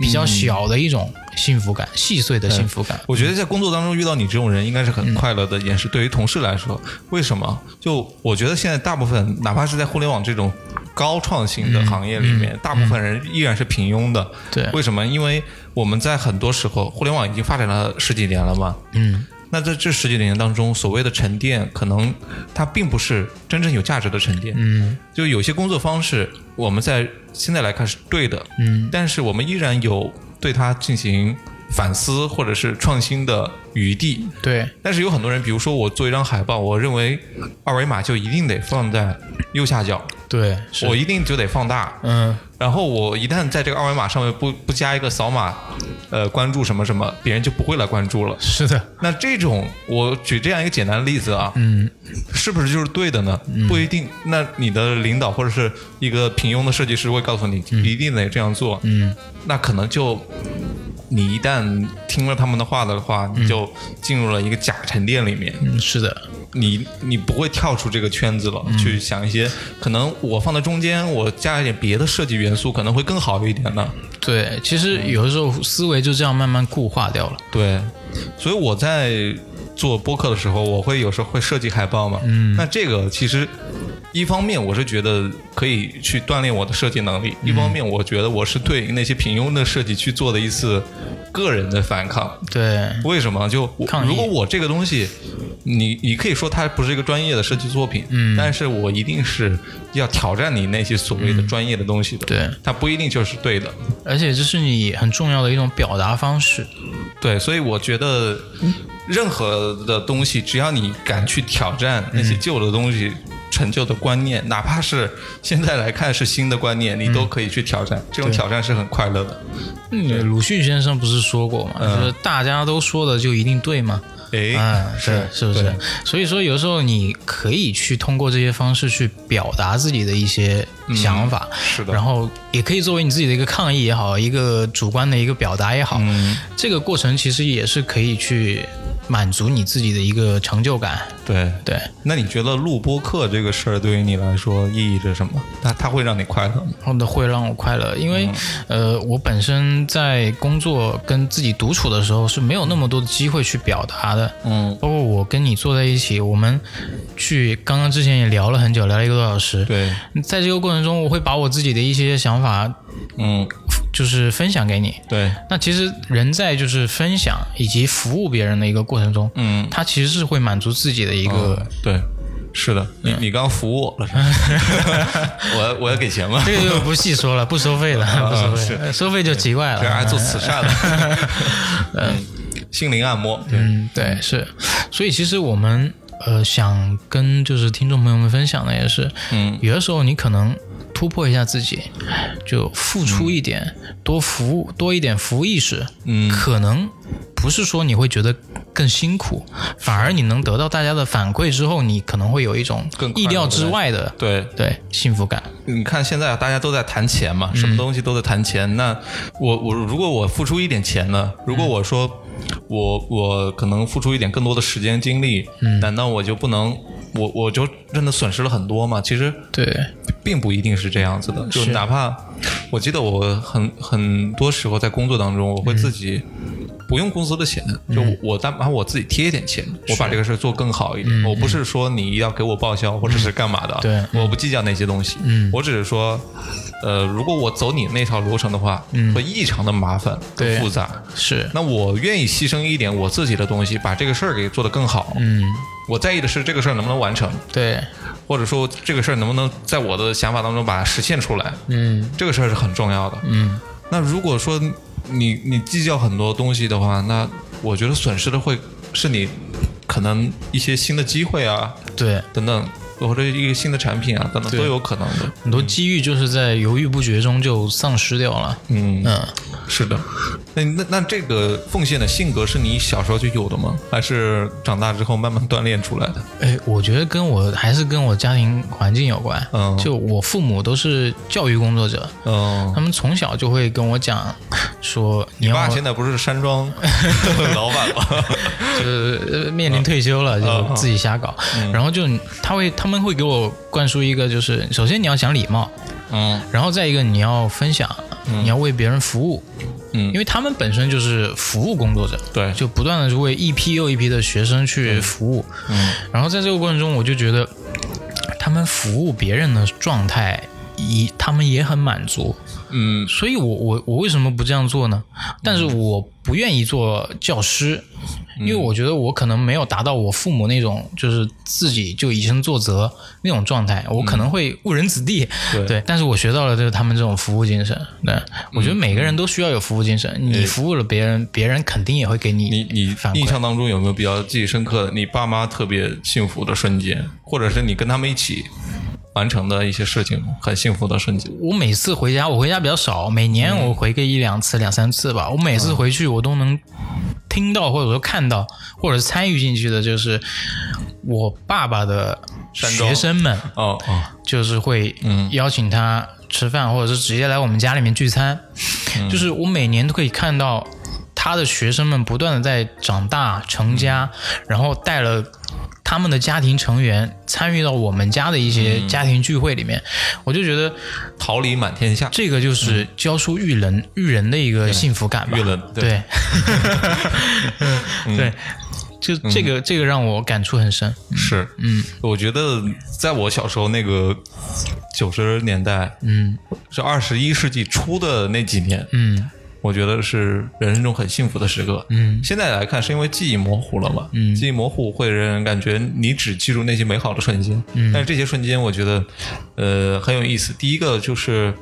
比较小的一种幸福感，细碎的幸福感。我觉得在工作当中遇到你这种人，应该是很快乐的一件事。对于同事来说，为什么？就我觉得现在大部分，哪怕是在互联网这种高创新的行业里面，大部分人依然是平庸的。对，为什么？因为我们在很多时候，互联网已经发展了十几年了嘛。嗯。那在这十几年当中，所谓的沉淀，可能它并不是真正有价值的沉淀。嗯，就有些工作方式，我们在现在来看是对的。嗯，但是我们依然有对它进行反思或者是创新的余地。对，但是有很多人，比如说我做一张海报，我认为二维码就一定得放在右下角。对，我一定就得放大。嗯，然后我一旦在这个二维码上面不不加一个扫码，呃，关注什么什么，别人就不会来关注了。是的，那这种我举这样一个简单的例子啊，嗯，是不是就是对的呢？不一定。那你的领导或者是一个平庸的设计师会告诉你，一定得这样做。嗯，那可能就你一旦听了他们的话的话，你就进入了一个假沉淀里面。嗯，是的。你你不会跳出这个圈子了，去想一些可能我放在中间，我加一点别的设计元素，可能会更好一点呢。对，其实有的时候思维就这样慢慢固化掉了。对，所以我在做播客的时候，我会有时候会设计海报嘛。嗯，那这个其实一方面我是觉得可以去锻炼我的设计能力，一方面我觉得我是对那些平庸的设计去做的一次个人的反抗。对，为什么？就如果我这个东西。你你可以说它不是一个专业的设计作品，嗯，但是我一定是要挑战你那些所谓的专业的东西的，对，它不一定就是对的，而且这是你很重要的一种表达方式，对，所以我觉得任何的东西，只要你敢去挑战那些旧的东西、陈旧的观念，哪怕是现在来看是新的观念，你都可以去挑战，这种挑战是很快乐的。嗯，鲁迅先生不是说过吗？就是大家都说的就一定对吗？哎，是是不是？所以说，有时候你可以去通过这些方式去表达自己的一些想法，是的。然后也可以作为你自己的一个抗议也好，一个主观的一个表达也好，这个过程其实也是可以去。满足你自己的一个成就感，对对。那你觉得录播课这个事儿对于你来说意义着什么？它它会让你快乐吗？的会让我快乐，因为呃，我本身在工作跟自己独处的时候是没有那么多的机会去表达的。嗯，包括我跟你坐在一起，我们去刚刚之前也聊了很久，聊了一个多小时。对，在这个过程中，我会把我自己的一些想法，嗯。就是分享给你，对。那其实人在就是分享以及服务别人的一个过程中，嗯，他其实是会满足自己的一个，对，是的。你你刚服务 我了，我我要给钱吗？这个就不细说了，不收费的，不收费，收费就奇怪了。这还做慈善的，嗯，心灵按摩，嗯，对，是。所以其实我们呃，想跟就是听众朋友们分享的也是，嗯，有的时候你可能突破一下自己，就付出一点，多服务多一点服务意识，嗯，可能不是说你会觉得更辛苦，反而你能得到大家的反馈之后，你可能会有一种更意料之外的对，对幸福感。你看现在大家都在谈钱嘛，什么东西都在谈钱。那我我如果我付出一点钱呢？如果我说我我可能付出一点更多的时间精力，难道我就不能我我就真的损失了很多吗？其实对，并不一定是这样子的，就是。哪怕我记得我很很多时候在工作当中，我会自己不用公司的钱，就我哪怕我自己贴一点钱，我把这个事做更好一点。我不是说你要给我报销或者是干嘛的，对我不计较那些东西，我只是说，呃，如果我走你那条流程的话，会异常的麻烦对复杂。是，那我愿意牺牲一点我自己的东西，把这个事儿给做得更好。嗯，我在意的是这个事儿能不能完成，对，或者说这个事儿能不能在我的想法当中把它实现出来。嗯这个事儿是很重要的。嗯，那如果说你你计较很多东西的话，那我觉得损失的会是你可能一些新的机会啊，对，等等，或者一个新的产品啊，等等都有可能的。很多机遇就是在犹豫不决中就丧失掉了。嗯，嗯，是的。那那那这个奉献的性格是你小时候就有的吗？还是长大之后慢慢锻炼出来的？哎，我觉得跟我还是跟我家庭环境有关。嗯就我父母都是教育工作者，嗯他，们从小就会跟我讲说，你你爸现在不是山庄 老板吗？就是呃面临退休了，就自己瞎搞。然后就他会他们会给我灌输一个，就是首先你要讲礼貌，嗯。然后再一个你要分享，你要为别人服务，嗯。因为他们本身就是服务工作者，对。就不断的是为一批又一批的学生去服务。嗯。然后在这个过程中，我就觉得他们服务别人的状态，一他们也很满足。嗯所以我我我为什么不这样做呢？但是我不愿意做教师，因为我觉得我可能没有达到我父母那种就是自己就以身作则那种状态，我可能会误人子弟。对但是我学到了就是他们这种服务精神。对，我觉得每个人都需要有服务精神，你服务了别人，别人肯定也会给你你你。印象当中有没有比较记忆深刻的？你爸妈特别幸福的瞬间，或者是你跟他们一起完成的一些事情，很幸福的瞬间？我每次回家，我回家比较少，每年我回个一两次、两三次吧。我每次回去，我都能听到或者说看到，或者是参与进去的，就是我爸爸的学生们，哦哦，就是会邀请他吃饭，或者是直接来我们家里面聚餐。就是我每年都可以看到他的学生们不断的在长大成家，然后带了。他们的家庭成员参与到我们家的一些家庭聚会里面，我就觉得桃李满天下。这个就是教书育人、育人的一个幸福感吧。育人对。对，对，就这个这个让我感触很深。是，嗯，我觉得在我小时候那个九十年代，嗯。是二十一世纪初的那几年，嗯我觉得是人生中很幸福的时刻。嗯。现在来看，是因为记忆模糊了嘛？嗯。记忆模糊会让人感觉你只记住那些美好的瞬间，嗯。但是这些瞬间我觉得，呃，很有意思。第一个就是，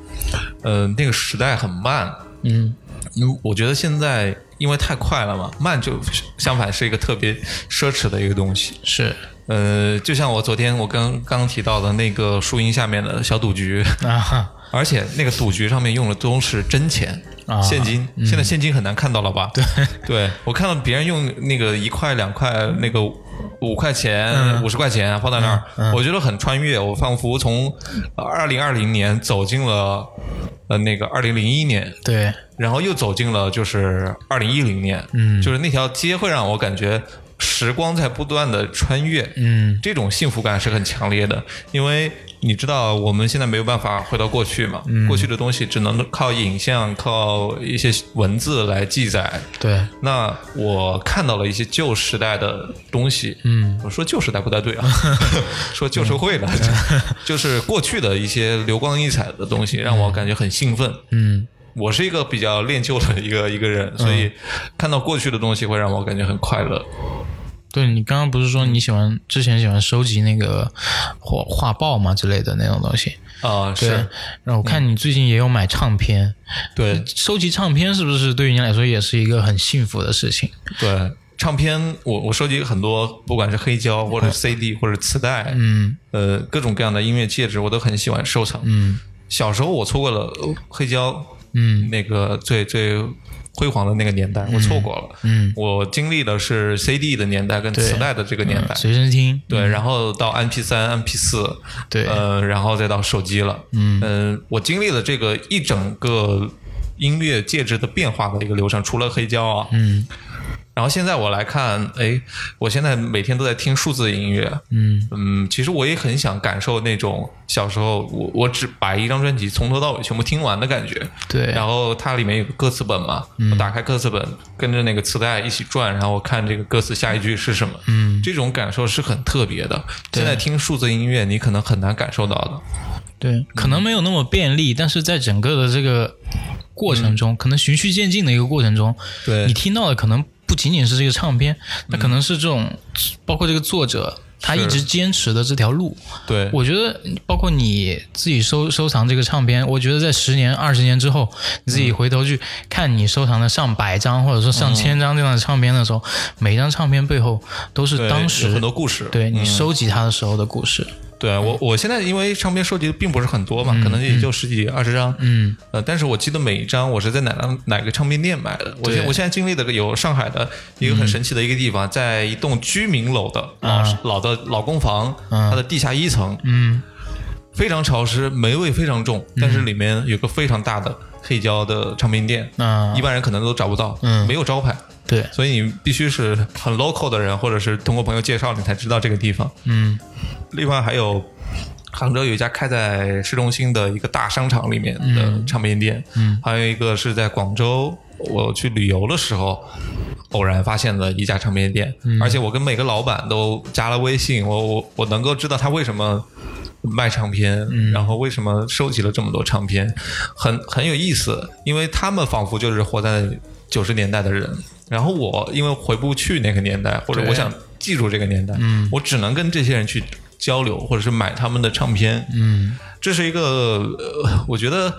呃，那个时代很慢，嗯。嗯，我觉得现在因为太快了嘛，慢就相反是一个特别奢侈的一个东西。是。呃，就像我昨天我刚刚刚提到的那个树荫下面的小赌局，啊而且那个赌局上面用的都是真钱。啊现金，现在现金很难看到了吧？对，对我看到别人用那个一块、两块、那个五块钱、五十块钱放在那儿，我觉得很穿越，我仿佛从二零二零年走进了呃那个二零零一年，对。然后又走进了就是二零一零年，嗯，就是那条街会让我感觉时光在不断的穿越，嗯。这种幸福感是很强烈的，因为你知道我们现在没有办法回到过去嘛，过去的东西只能靠影像、靠一些文字来记载。对。那我看到了一些旧时代的东西，嗯。我说旧时代不太对啊，说旧社会了，就是过去的一些流光溢彩的东西，让我感觉很兴奋。嗯。我是一个比较恋旧的一个一个人，所以看到过去的东西会让我感觉很快乐。对你刚刚不是说你喜欢之前喜欢收集那个画画报嘛之类的那种东西？啊、对是，，然后我看你最近也有买唱片，对收集唱片是不是对于你来说也是一个很幸福的事情？对，唱片，我我收集很多，不管是黑胶或者 CD 或者磁带，嗯，呃，各种各样的音乐介质，我都很喜欢收藏。嗯，小时候我错过了黑胶，嗯，那个最最辉煌的那个年代，我错过了。嗯，我经历的是 CD 的年代跟磁带的这个年代，随身听。对，然后到 MP 三、MP 四，对，呃，然后再到手机了。嗯我经历了这个一整个音乐介质的变化的一个流程，除了黑胶啊，嗯。然后现在我来看，哎，我现在每天都在听数字音乐，嗯嗯，其实我也很想感受那种小时候我我只把一张专辑从头到尾全部听完的感觉。对。然后它里面有个歌词本嘛，我打开歌词本，跟着那个磁带一起转，然后我看这个歌词下一句是什么。嗯。这种感受是很特别的。现在听数字音乐，你可能很难感受到的。对，可能没有那么便利，但是在整个的这个过程中，可能循序渐进的一个过程中，对你听到的可能。不仅仅是这个唱片，那可能是这种，包括这个作者他一直坚持的这条路。对，我觉得包括你自己收收藏这个唱片，我觉得在十年、二十年之后，你自己回头去看你收藏的上百张或者说上千张这样的唱片的时候，每一张唱片背后都是当时很多故事，对你收集它的时候的故事。对我，我现在因为唱片收集的并不是很多嘛，可能也就十几二十张。嗯，呃，但是我记得每一张我是在哪张哪个唱片店买的。我现我现在经历的有上海的一个很神奇的一个地方，在一栋居民楼的老老的老公房，它的地下一层，嗯，非常潮湿，霉味非常重，但是里面有个非常大的黑胶的唱片店，嗯，一般人可能都找不到，嗯，没有招牌。对，所以你必须是很 local 的人，或者是通过朋友介绍，你才知道这个地方。嗯，另外还有杭州有一家开在市中心的一个大商场里面的唱片店，嗯，还有一个是在广州，我去旅游的时候偶然发现的一家唱片店，而且我跟每个老板都加了微信，我我我能够知道他为什么卖唱片，然后为什么收集了这么多唱片，很很有意思，因为他们仿佛就是活在九十年代的人。然后我因为回不去那个年代，或者我想记住这个年代，嗯，我只能跟这些人去交流，或者是买他们的唱片，嗯，这是一个我觉得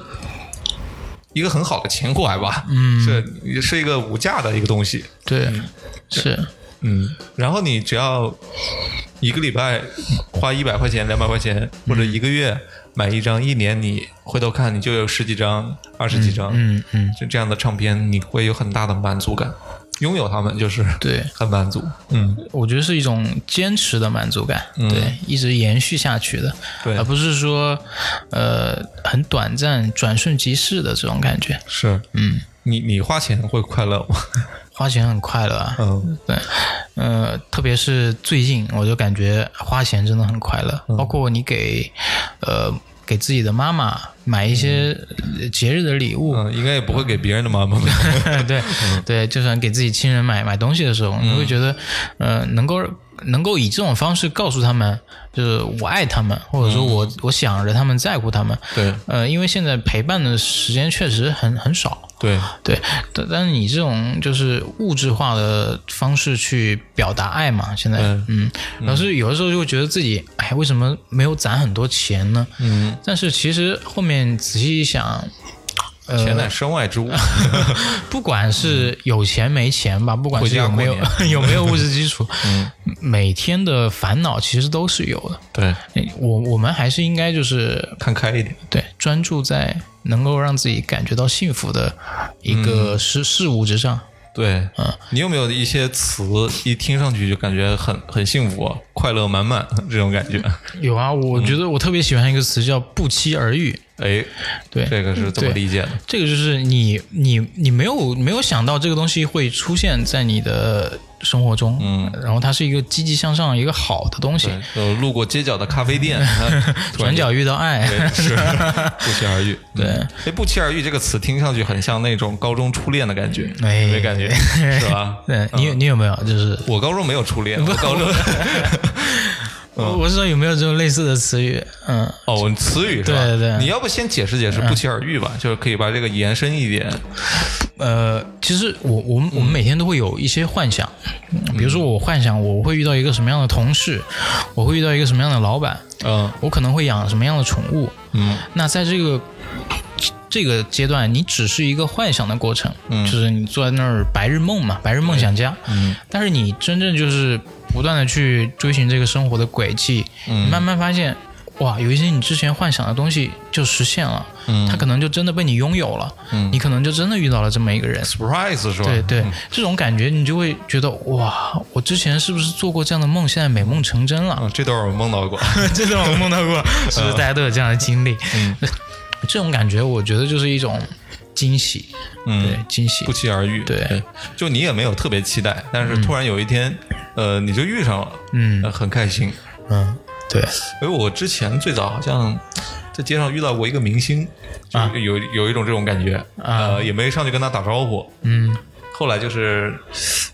一个很好的情怀吧，嗯，是是一个无价的一个东西，对，是，嗯，然后你只要一个礼拜花一百块钱、两百块钱，或者一个月买一张，一年你回头看，你就有十几张、二十几张，嗯嗯，就这样的唱片，你会有很大的满足感。拥有他们就是对很满足，嗯，我觉得是一种坚持的满足感，对，一直延续下去的，对，而不是说呃很短暂、转瞬即逝的这种感觉。是，嗯，你你花钱会快乐吗？花钱很快乐啊，嗯，对，呃，特别是最近，我就感觉花钱真的很快乐，包括你给呃。给自己的妈妈买一些节日的礼物，嗯，应该也不会给别人的妈妈。对，对，就算给自己亲人买买东西的时候，你会觉得，呃，能够能够以这种方式告诉他们，就是我爱他们，或者说我我想着他们，在乎他们。对，呃，因为现在陪伴的时间确实很很少。对。对，但但是你这种就是物质化的方式去表达爱嘛，现在。嗯，老是有的时候就会觉得自己，哎，为什么没有攒很多钱呢？嗯，但是其实后面仔细一想，钱乃身外之物，不管是有钱没钱吧，不管是有没有 有没有物质基础，嗯，每天的烦恼其实都是有的。对，我我们还是应该就是看开一点，对，专注在。能够让自己感觉到幸福的一个事事物之上，对，嗯，你有没有一些词一听上去就感觉很很幸福、快乐满满这种感觉？有啊，我觉得我特别喜欢一个词叫“不期而遇”。哎，对，这个是怎么理解的？这个就是你你你没有没有想到这个东西会出现在你的生活中，嗯，然后它是一个积极向上、一个好的东西。呃路过街角的咖啡店，转角遇到爱，是 不期而遇。对，哎，不期而遇这个词听上去很像那种高中初恋的感觉，哎，没感觉是吧？对你你有没有？就是我高中没有初恋，我高中。我我是说有没有这种类似的词语？嗯，哦，词语是吧？对对，你要不先解释解释“不期而遇”吧，就是可以把这个延伸一点。呃，其实我我们我们每天都会有一些幻想，比如说我幻想我会遇到一个什么样的同事，我会遇到一个什么样的老板，嗯，我可能会养什么样的宠物，嗯，那在这个这个阶段，你只是一个幻想的过程，就是你坐在那儿白日梦嘛，白日梦想家。嗯，但是你真正就是不断的去追寻这个生活的轨迹，慢慢发现。哇，有一些你之前幻想的东西就实现了，嗯，他可能就真的被你拥有了，嗯，你可能就真的遇到了这么一个人，surprise 是吧？对对，这种感觉你就会觉得哇，我之前是不是做过这样的梦，现在美梦成真了？这段我梦到过，这段我梦到过，是不是大家都有这样的经历？嗯，这种感觉我觉得就是一种惊喜，嗯，对，惊喜。不期而遇，对，就你也没有特别期待，但是突然有一天，呃，你就遇上了，嗯，很开心，嗯。对，因为我之前最早好像在街上遇到过一个明星，就有有一种这种感觉，呃，也没上去跟他打招呼，嗯，后来就是，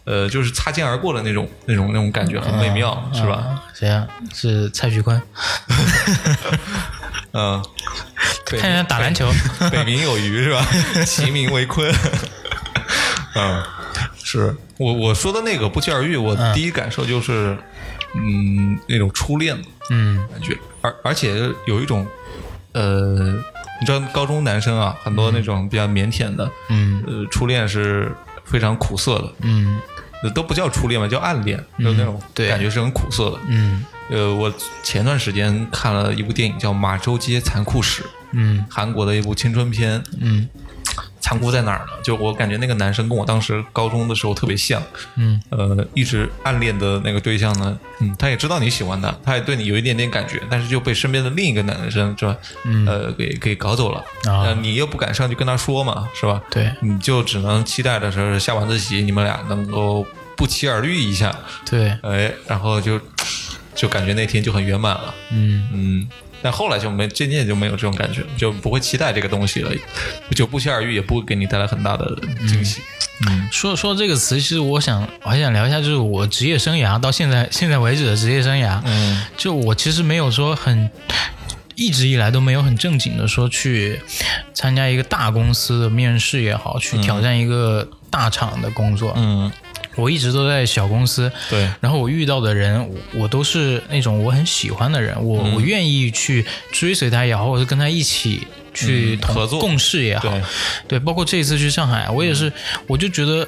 呃，就是擦肩而过的那种那种那种感觉，很美妙，是吧？谁啊？是蔡徐坤。嗯，看见打篮球，北冥有鱼是吧？其名为鲲。嗯，是我我说的那个不期而遇，我第一感受就是。嗯，那种初恋的嗯。感觉，而而且有一种，呃，你知道高中男生啊，很多那种比较腼腆的，嗯，呃，初恋是非常苦涩的，嗯，都不叫初恋嘛，叫暗恋，就那种感觉是很苦涩的，嗯，呃，我前段时间看了一部电影叫《马周街残酷史》，嗯，韩国的一部青春片，嗯。残酷在哪儿呢？就我感觉那个男生跟我当时高中的时候特别像，嗯，呃，一直暗恋的那个对象呢，嗯，他也知道你喜欢他，他也对你有一点点感觉，但是就被身边的另一个男生是吧，呃，给给搞走了，啊，你又不敢上去跟他说嘛，是吧？对，你就只能期待的是下晚自习你们俩能够不期而遇一下，对，哎，然后就就感觉那天就很圆满了，嗯。嗯。但后来就没渐渐就没有这种感觉，就不会期待这个东西了，就不期而遇，也不会给你带来很大的惊喜。嗯，说说这个词，其实我想我还想聊一下，就是我职业生涯到现在现在为止的职业生涯。嗯，就我其实没有说很一直以来都没有很正经的说去参加一个大公司的面试也好，去挑战一个大厂的工作。嗯。我一直都在小公司，对，然后我遇到的人，我都是那种我很喜欢的人，我我愿意去追随他也好，或者跟他一起去合作。共事也好，对，包括这一次去上海，我也是，我就觉得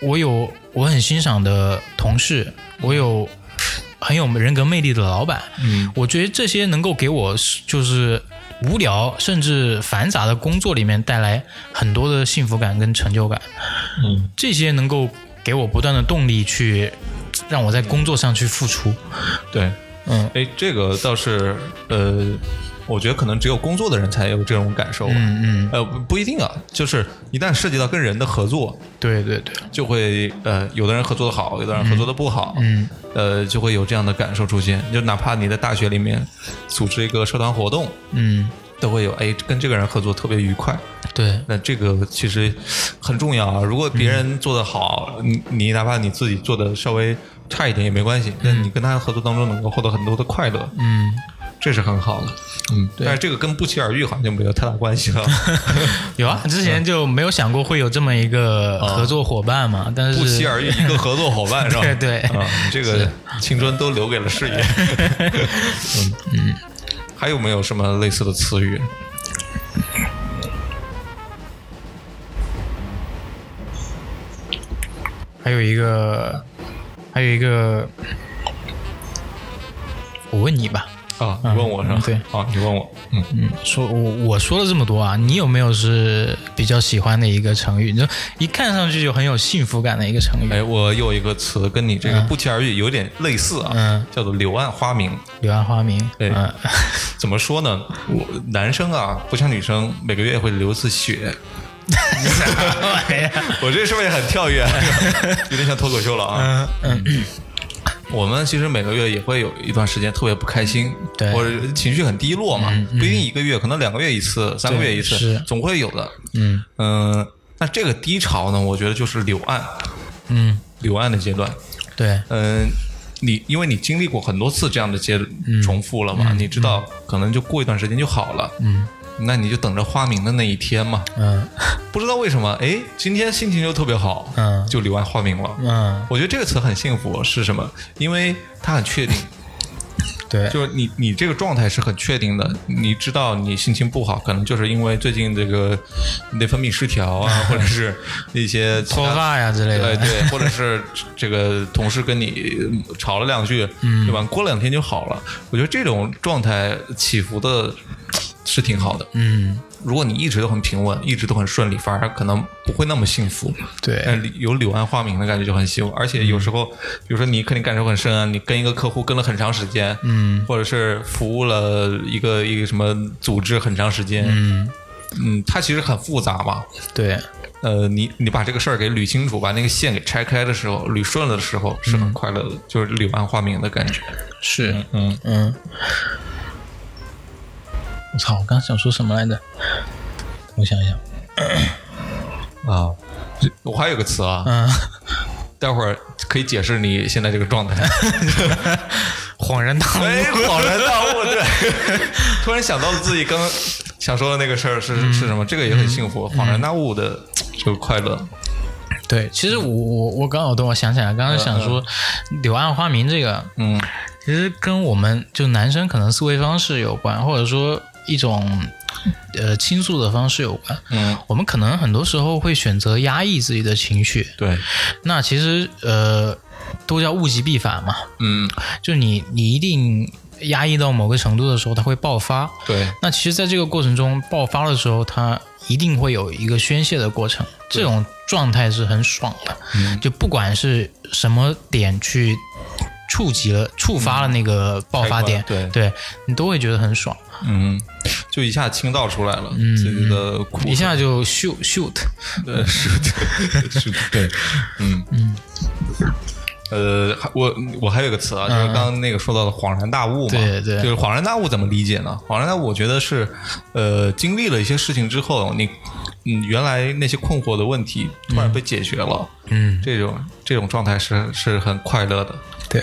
我有我很欣赏的同事，我有很有人格魅力的老板，嗯，我觉得这些能够给我就是无聊甚至繁杂的工作里面带来很多的幸福感跟成就感，嗯，这些能够。给我不断的动力去让我在工作上去付出，对，嗯，哎，这个倒是，呃，我觉得可能只有工作的人才有这种感受，嗯嗯，呃，不一定啊，就是一旦涉及到跟人的合作，对对对，就会呃，有的人合作的好，有的人合作的不好，嗯，呃，就会有这样的感受出现，就哪怕你在大学里面组织一个社团活动，嗯。都会有哎，跟这个人合作特别愉快。对，那这个其实很重要啊。如果别人做的好，你你哪怕你自己做的稍微差一点也没关系。那你跟他合作当中能够获得很多的快乐，嗯，这是很好的。嗯，但是这个跟不期而遇好像就没有太大关系了。有啊，之前就没有想过会有这么一个合作伙伴嘛。但是不期而遇一个合作伙伴是吧？对对啊，这个青春都留给了事业。嗯嗯。还有没有什么类似的词语？还有一个，还有一个，我问你吧。啊，你问我是吧？对，啊，你问我，嗯嗯，说我我说了这么多啊，你有没有是比较喜欢的一个成语？就一看上去就很有幸福感的一个成语。哎，我有一个词跟你这个不期而遇有点类似啊，嗯，叫做柳暗花明。柳暗花明，对，嗯 怎么说呢？我男生啊，不像女生每个月会流一次血。我这是不是也很跳跃？有点像脱口秀了啊。嗯嗯。我们其实每个月也会有一段时间特别不开心，或者情绪很低落嘛，不一定一个月，可能两个月一次，三个月一次，总会有的。嗯。嗯，那这个低潮呢，我觉得就是柳暗，嗯，柳暗的阶段。对，嗯，你因为你经历过很多次这样的阶重复了嘛，你知道，可能就过一段时间就好了。嗯。那你就等着花明的那一天嘛。嗯，不知道为什么，哎，今天心情就特别好，嗯，就柳暗花明了。嗯，我觉得这个词很幸福，是什么？因为它很确定，对，就是你你这个状态是很确定的，你知道你心情不好，可能就是因为最近这个内分泌失调啊，或者是一些脱发呀之类的，对对，或者是这个同事跟你吵了两句，对吧？过两天就好了。我觉得这种状态起伏的是挺好的，嗯。如果你一直都很平稳，一直都很顺利，反而可能不会那么幸福。对，但有柳暗花明的感觉就很幸福。而且有时候，比如说你肯定感受很深啊，你跟一个客户跟了很长时间，嗯，或者是服务了一个一个什么组织很长时间，嗯嗯，它其实很复杂嘛。对，呃，你你把这个事儿给捋清楚，把那个线给拆开的时候，捋顺了的时候，是很快乐的，就是柳暗花明的感觉。是，嗯嗯。我操！我刚想说什么来着？我想一想。啊，我还有个词啊，嗯，待会儿可以解释你现在这个状态。恍然大悟，恍然大悟，对，突然想到了自己刚想说的那个事儿是是什么，这个也很幸福，恍然大悟的这个快乐。对，其实我我我刚好等我想起来，刚刚想说柳暗花明这个，嗯，其实跟我们就男生可能思维方式有关，或者说。一种呃倾诉的方式有关，嗯，我们可能很多时候会选择压抑自己的情绪，对，那其实呃都叫物极必反嘛，嗯，就你你一定压抑到某个程度的时候，它会爆发，对，那其实在这个过程中爆发的时候，它一定会有一个宣泄的过程，这种状态是很爽的，就不管是什么点去触及了、触发了那个爆发点，对，对你都会觉得很爽。嗯，就一下倾倒出来了，自己的苦，一下就 shoot shoot，对 shoot，，对，嗯。嗯，呃，我我还有个词啊，就是刚刚那个说到的恍然大悟嘛，对对，就是恍然大悟怎么理解呢？恍然大悟，我觉得是呃，经历了一些事情之后，你嗯，原来那些困惑的问题突然被解决了，嗯，这种这种状态是是很快乐的。对，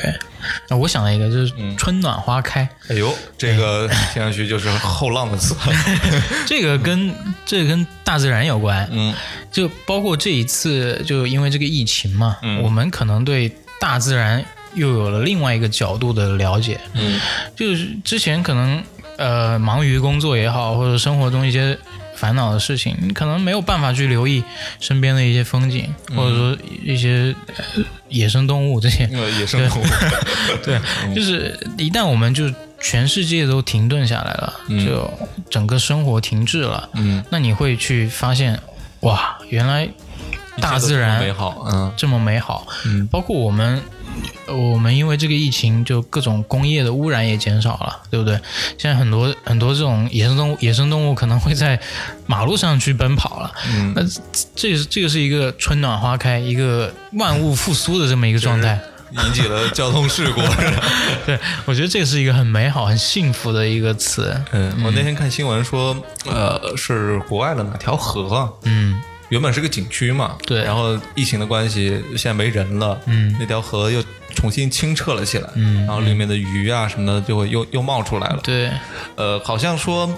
那我想了一个，就是春暖花开。哎呦，这个听上去就是后浪的词。这个跟这个跟大自然有关，嗯，就包括这一次，就因为这个疫情嘛，嗯，我们可能对大自然又有了另外一个角度的了解，嗯，就是之前可能呃忙于工作也好，或者生活中一些。烦恼的事情，你可能没有办法去留意身边的一些风景，或者说一些野生动物这些。野生动物，对，就是一旦我们就全世界都停顿下来了，就整个生活停滞了，嗯，那你会去发现，哇，原来大自然美好，嗯，这么美好，嗯，包括我们。我们因为这个疫情，就各种工业的污染也减少了，对不对？现在很多很多这种野生动物，野生动物可能会在马路上去奔跑了。嗯，那这是这个是一个春暖花开，一个万物复苏的这么一个状态，引起了交通事故。对，我觉得这是一个很美好、很幸福的一个词。嗯，我那天看新闻说，呃，是国外的哪条河？嗯。原本是个景区嘛，对，然后疫情的关系，现在没人了，嗯，那条河又重新清澈了起来，嗯，然后里面的鱼啊什么的就会又又冒出来了，对，呃，好像说，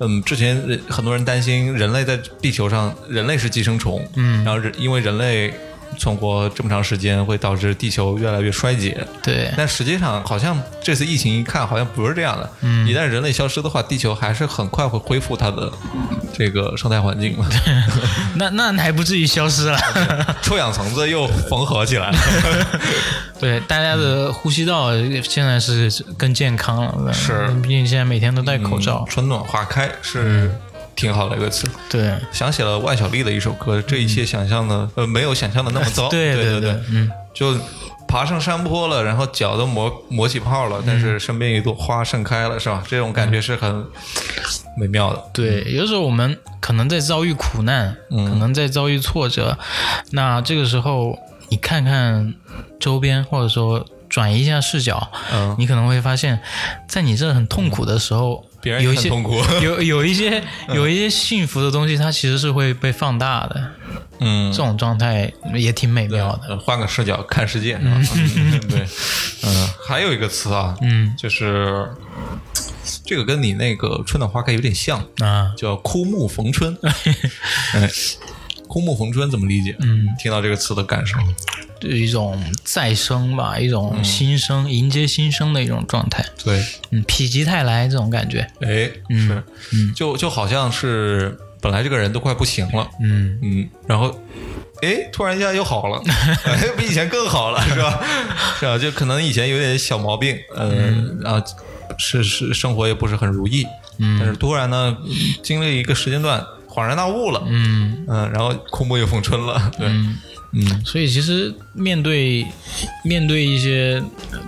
嗯，之前很多人担心人类在地球上，人类是寄生虫，嗯，然后人因为人类。存活这么长时间会导致地球越来越衰竭，对。但实际上，好像这次疫情一看，好像不是这样的。嗯。一旦人类消失的话，地球还是很快会恢复它的这个生态环境嘛。那那还不至于消失了，臭氧层子又缝合起来了。对，大家的呼吸道现在是更健康了。是。毕竟现在每天都戴口罩。春暖花开是。挺好的一个词，对，想起了万晓利的一首歌，这一切想象的呃没有想象的那么糟，对对对，嗯，就爬上山坡了，然后脚都磨磨起泡了，但是身边一朵花盛开了，是吧？这种感觉是很美妙的。对，有的时候我们可能在遭遇苦难，可能在遭遇挫折，那这个时候你看看周边，或者说转移一下视角，嗯，你可能会发现，在你这很痛苦的时候。有一些痛苦，有有一些有一些幸福的东西，它其实是会被放大的。嗯，这种状态也挺美妙的。换个视角看世界，是吧？对，嗯，还有一个词啊，嗯，就是这个跟你那个春暖花开有点像啊，叫枯木逢春。哎，枯木逢春怎么理解？嗯，听到这个词的感受。一种再生吧，一种新生，迎接新生的一种状态。对，嗯，否极泰来这种感觉。哎，是，嗯，就就好像是本来这个人都快不行了，嗯。嗯，然后。哎，突然一下又好了，比以前更好了，是吧？是吧？就可能以前有点小毛病，嗯，然后是是生活也不是很如意，嗯，但是突然呢，经历一个时间段，恍然大悟了，嗯。嗯，然后枯木又逢春了，对，嗯，所以其实面对面对一些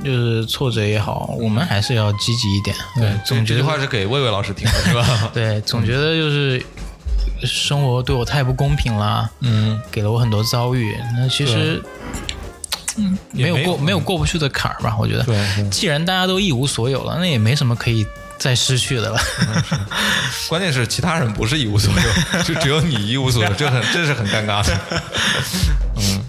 就是挫折也好，我们还是要积极一点，对，总这句话是给魏魏老师听的，是吧？对，总觉得就是。生活对我太不公平了，嗯，给了我很多遭遇。那其实，嗯，没有过没有过不去的坎儿吧？我觉得，对，既然大家都一无所有了，那也没什么可以再失去的了。关键是其他人不是一无所有，就只有你一无所有，这很这是很尴尬的。嗯，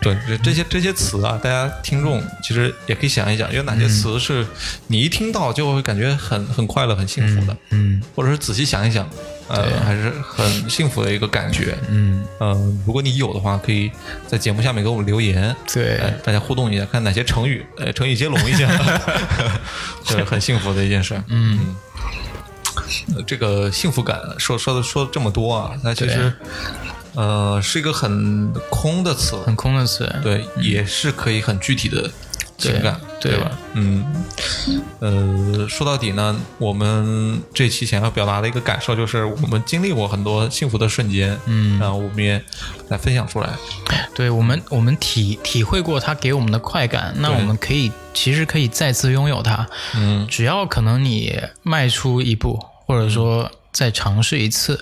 对，这这些这些词啊，大家听众其实也可以想一想，有哪些词是你一听到就会感觉很很快乐、很幸福的？嗯，或者是仔细想一想。呃，还是很幸福的一个感觉。嗯嗯，如果你有的话，可以在节目下面给我们留言，对，大家互动一下，看哪些成语，呃，成语接龙一下，对，很幸福的一件事。嗯，这个幸福感，说说的说这么多啊，那其实，呃，是一个很空的词，很空的词，对，也是可以很具体的。情感对吧？嗯，呃，说到底呢，我们这期想要表达的一个感受就是，我们经历过很多幸福的瞬间，嗯，然后我们也来分享出来。对我们，我们体体会过它给我们的快感，那我们可以其实可以再次拥有它。嗯，只要可能你迈出一步，或者说再尝试一次。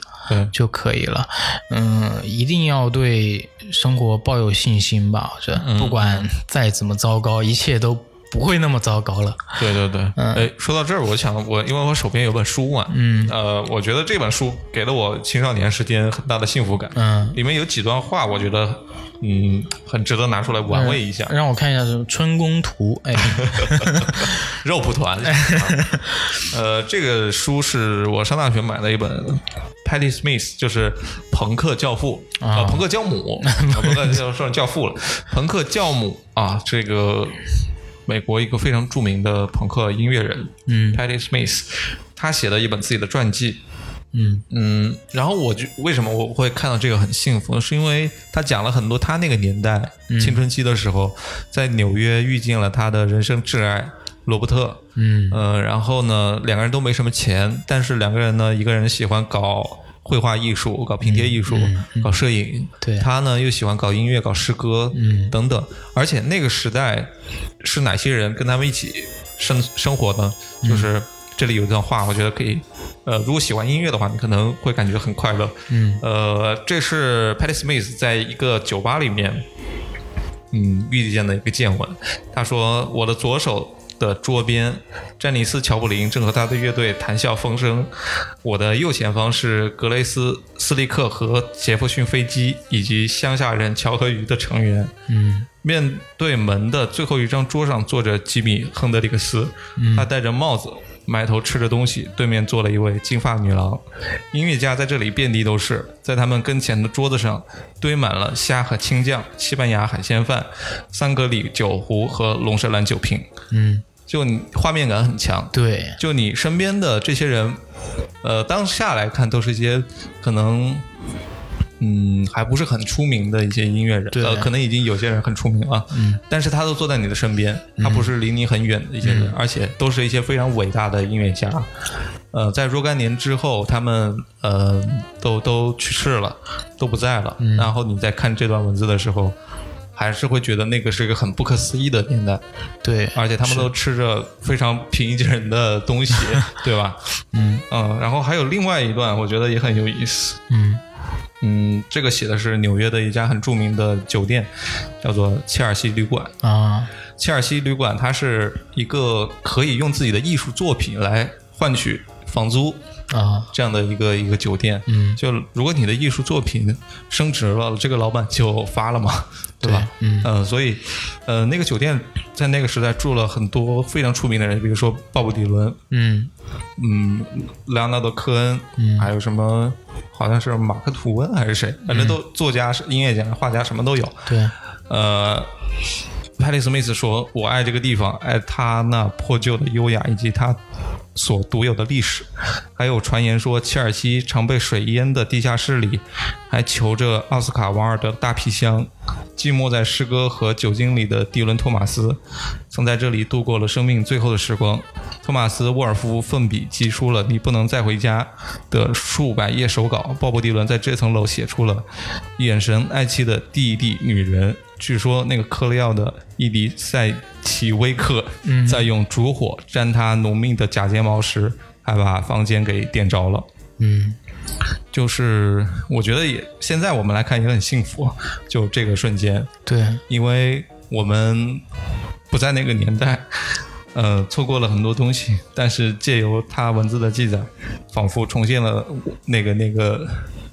就可以了，嗯，一定要对生活抱有信心吧。我觉得，不管再怎么糟糕，一切都不会那么糟糕了。对对对，哎，说到这儿，我想我因为我手边有本书嘛，嗯，呃，我觉得这本书给了我青少年时间很大的幸福感。嗯，里面有几段话，我觉得。嗯，很值得拿出来玩味一下。让我看一下，是《春宫图》哎，肉蒲团。呃，这个书是我上大学买的一本，Patty Smith，就是朋克教父。啊，朋克教母，朋克教说教父了，朋克教母啊，这个美国一个非常著名的朋克音乐人，嗯，Patty Smith，他写的一本自己的传记。嗯。嗯，然后我就为什么我会看到这个很幸福，是因为他讲了很多他那个年代青春期的时候，在纽约遇见了他的人生挚爱罗伯特。嗯呃，然后呢，两个人都没什么钱，但是两个人呢，一个人喜欢搞绘画艺术，搞拼贴艺术，搞摄影。对，他呢又喜欢搞音乐，搞诗歌，嗯等等。而且那个时代是哪些人跟他们一起生生活呢？就是这里有一段话，我觉得可以。呃，如果喜欢音乐的话，你可能会感觉很快乐。嗯，呃，这是 Patty Smith 在一个酒吧里面，嗯，遇见的一个见闻。他说：“我的左手的桌边，詹尼斯·乔布林正和他的乐队谈笑风生；我的右前方是格雷斯·斯利克和杰弗逊·飞机以及乡下人乔和鱼的成员。嗯，面对门的最后一张桌上坐着吉米·亨德里克斯，他戴着帽子。”埋头吃着东西，对面坐了一位金发女郎。音乐家在这里遍地都是，在他们跟前的桌子上堆满了虾和青酱、西班牙海鲜饭、桑格里酒壶和龙舌兰酒瓶。嗯，就你画面感很强。对，就你身边的这些人，呃，当下来看都是一些可能。嗯，还不是很出名的一些音乐人，呃，可能已经有些人很出名了，嗯，但是他都坐在你的身边，他不是离你很远的一些人，而且都是一些非常伟大的音乐家，呃，在若干年之后，他们呃都都去世了，都不在了，然后你在看这段文字的时候，还是会觉得那个是一个很不可思议的年代，对，而且他们都吃着非常平易近人的东西，对吧？嗯嗯，然后还有另外一段，我觉得也很有意思，嗯。嗯，这个写的是纽约的一家很著名的酒店，叫做切尔西旅馆啊。切尔西旅馆它是一个可以用自己的艺术作品来换取房租啊这样的一个一个酒店。嗯，就如果你的艺术作品升值了，这个老板就发了嘛，对吧？嗯，所以呃，那个酒店在那个时代住了很多非常出名的人，比如说鲍勃迪伦，嗯嗯，莱昂纳多科恩，嗯，还有什么？好像是马克吐温还是谁，反正都作家、是音乐家、画家，什么都有。对，呃。派利·史密斯说：“我爱这个地方，爱它那破旧的优雅，以及它所独有的历史。还有传言说，切尔西常被水淹的地下室里，还囚着奥斯卡·王尔德大皮箱。寂寞在诗歌和酒精里的迪伦·托马斯，曾在这里度过了生命最后的时光。托马斯·沃尔夫奋笔疾书了《你不能再回家》的数百页手稿。鲍勃·迪伦在这层楼写出了《眼神爱妻的弟弟女人》。”据说那个克利奥的伊迪塞奇威克在用烛火沾他浓密的假睫毛时，还把房间给点着了。嗯，就是我觉得也现在我们来看也很幸福，就这个瞬间。对，因为我们不在那个年代，呃，错过了很多东西，但是借由他文字的记载，仿佛重现了那个那个。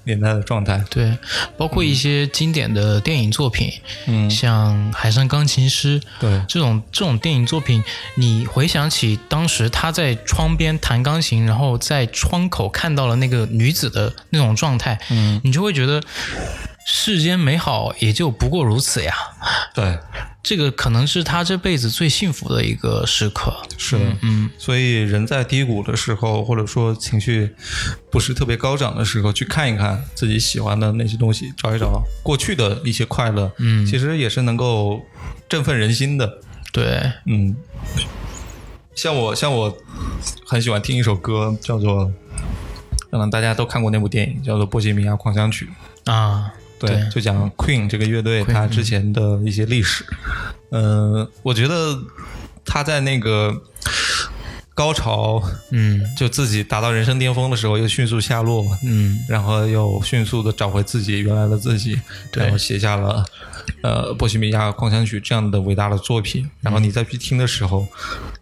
年代的状态，对，包括一些经典的电影作品，嗯，像《海上钢琴师》，对，这种这种电影作品，你回想起当时他在窗边弹钢琴，然后在窗口看到了那个女子的那种状态，嗯，你就会觉得世间美好也就不过如此呀，对。这个可能是他这辈子最幸福的一个时刻。是的，嗯，所以人在低谷的时候，或者说情绪不是特别高涨的时候，去看一看自己喜欢的那些东西，找一找过去的一些快乐，嗯，其实也是能够振奋人心的。对，嗯，像我，像我很喜欢听一首歌，叫做，可能大家都看过那部电影，叫做《波西米亚狂想曲》啊。对，就讲 Queen 这个乐队，它之前的一些历史。嗯，我觉得他在那个高潮，嗯，就自己达到人生巅峰的时候，又迅速下落，嗯，然后又迅速的找回自己原来的自己，然后写下了呃《波西米亚狂想曲》这样的伟大的作品。然后你再去听的时候，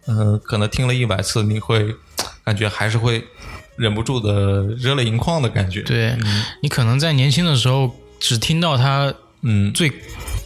嗯，可能听了一百次，你会感觉还是会忍不住的热泪盈眶的感觉。对你可能在年轻的时候。只听到他嗯最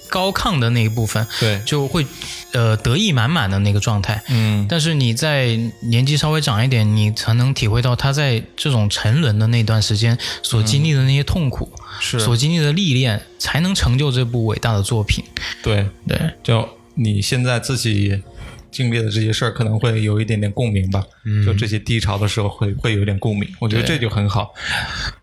高亢的那一部分，对，就会呃得意满满的那个状态，嗯。但是你在年纪稍微长一点，你才能体会到他在这种沉沦的那段时间所经历的那些痛苦，是所经历的历练，才能成就这部伟大的作品。对对，就你现在自己经历的这些事儿，可能会有一点点共鸣吧。嗯，就这些低潮的时候，会会有点共鸣。我觉得这就很好。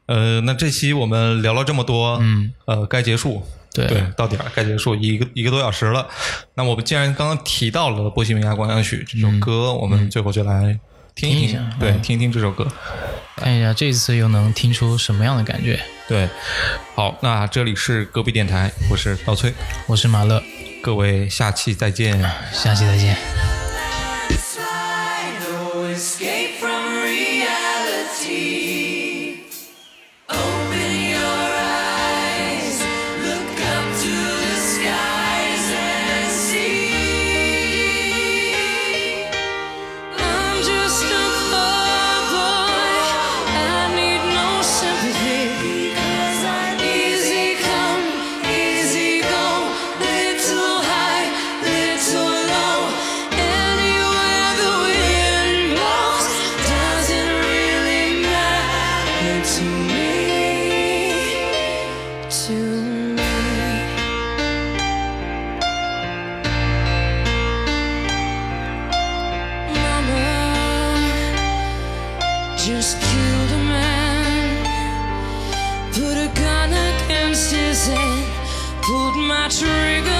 呃，那这期我们聊了这么多，嗯，呃，该结束，对对，到点儿该结束，一个一个多小时了。那我们既然刚刚提到了《波西米亚狂想曲》这首歌，我们最后就来听一听，对，听一听这首歌，看一下这次又能听出什么样的感觉。对，好，那这里是隔壁电台，我是刀崔，我是马乐，各位下期再见，下期再见。trigger.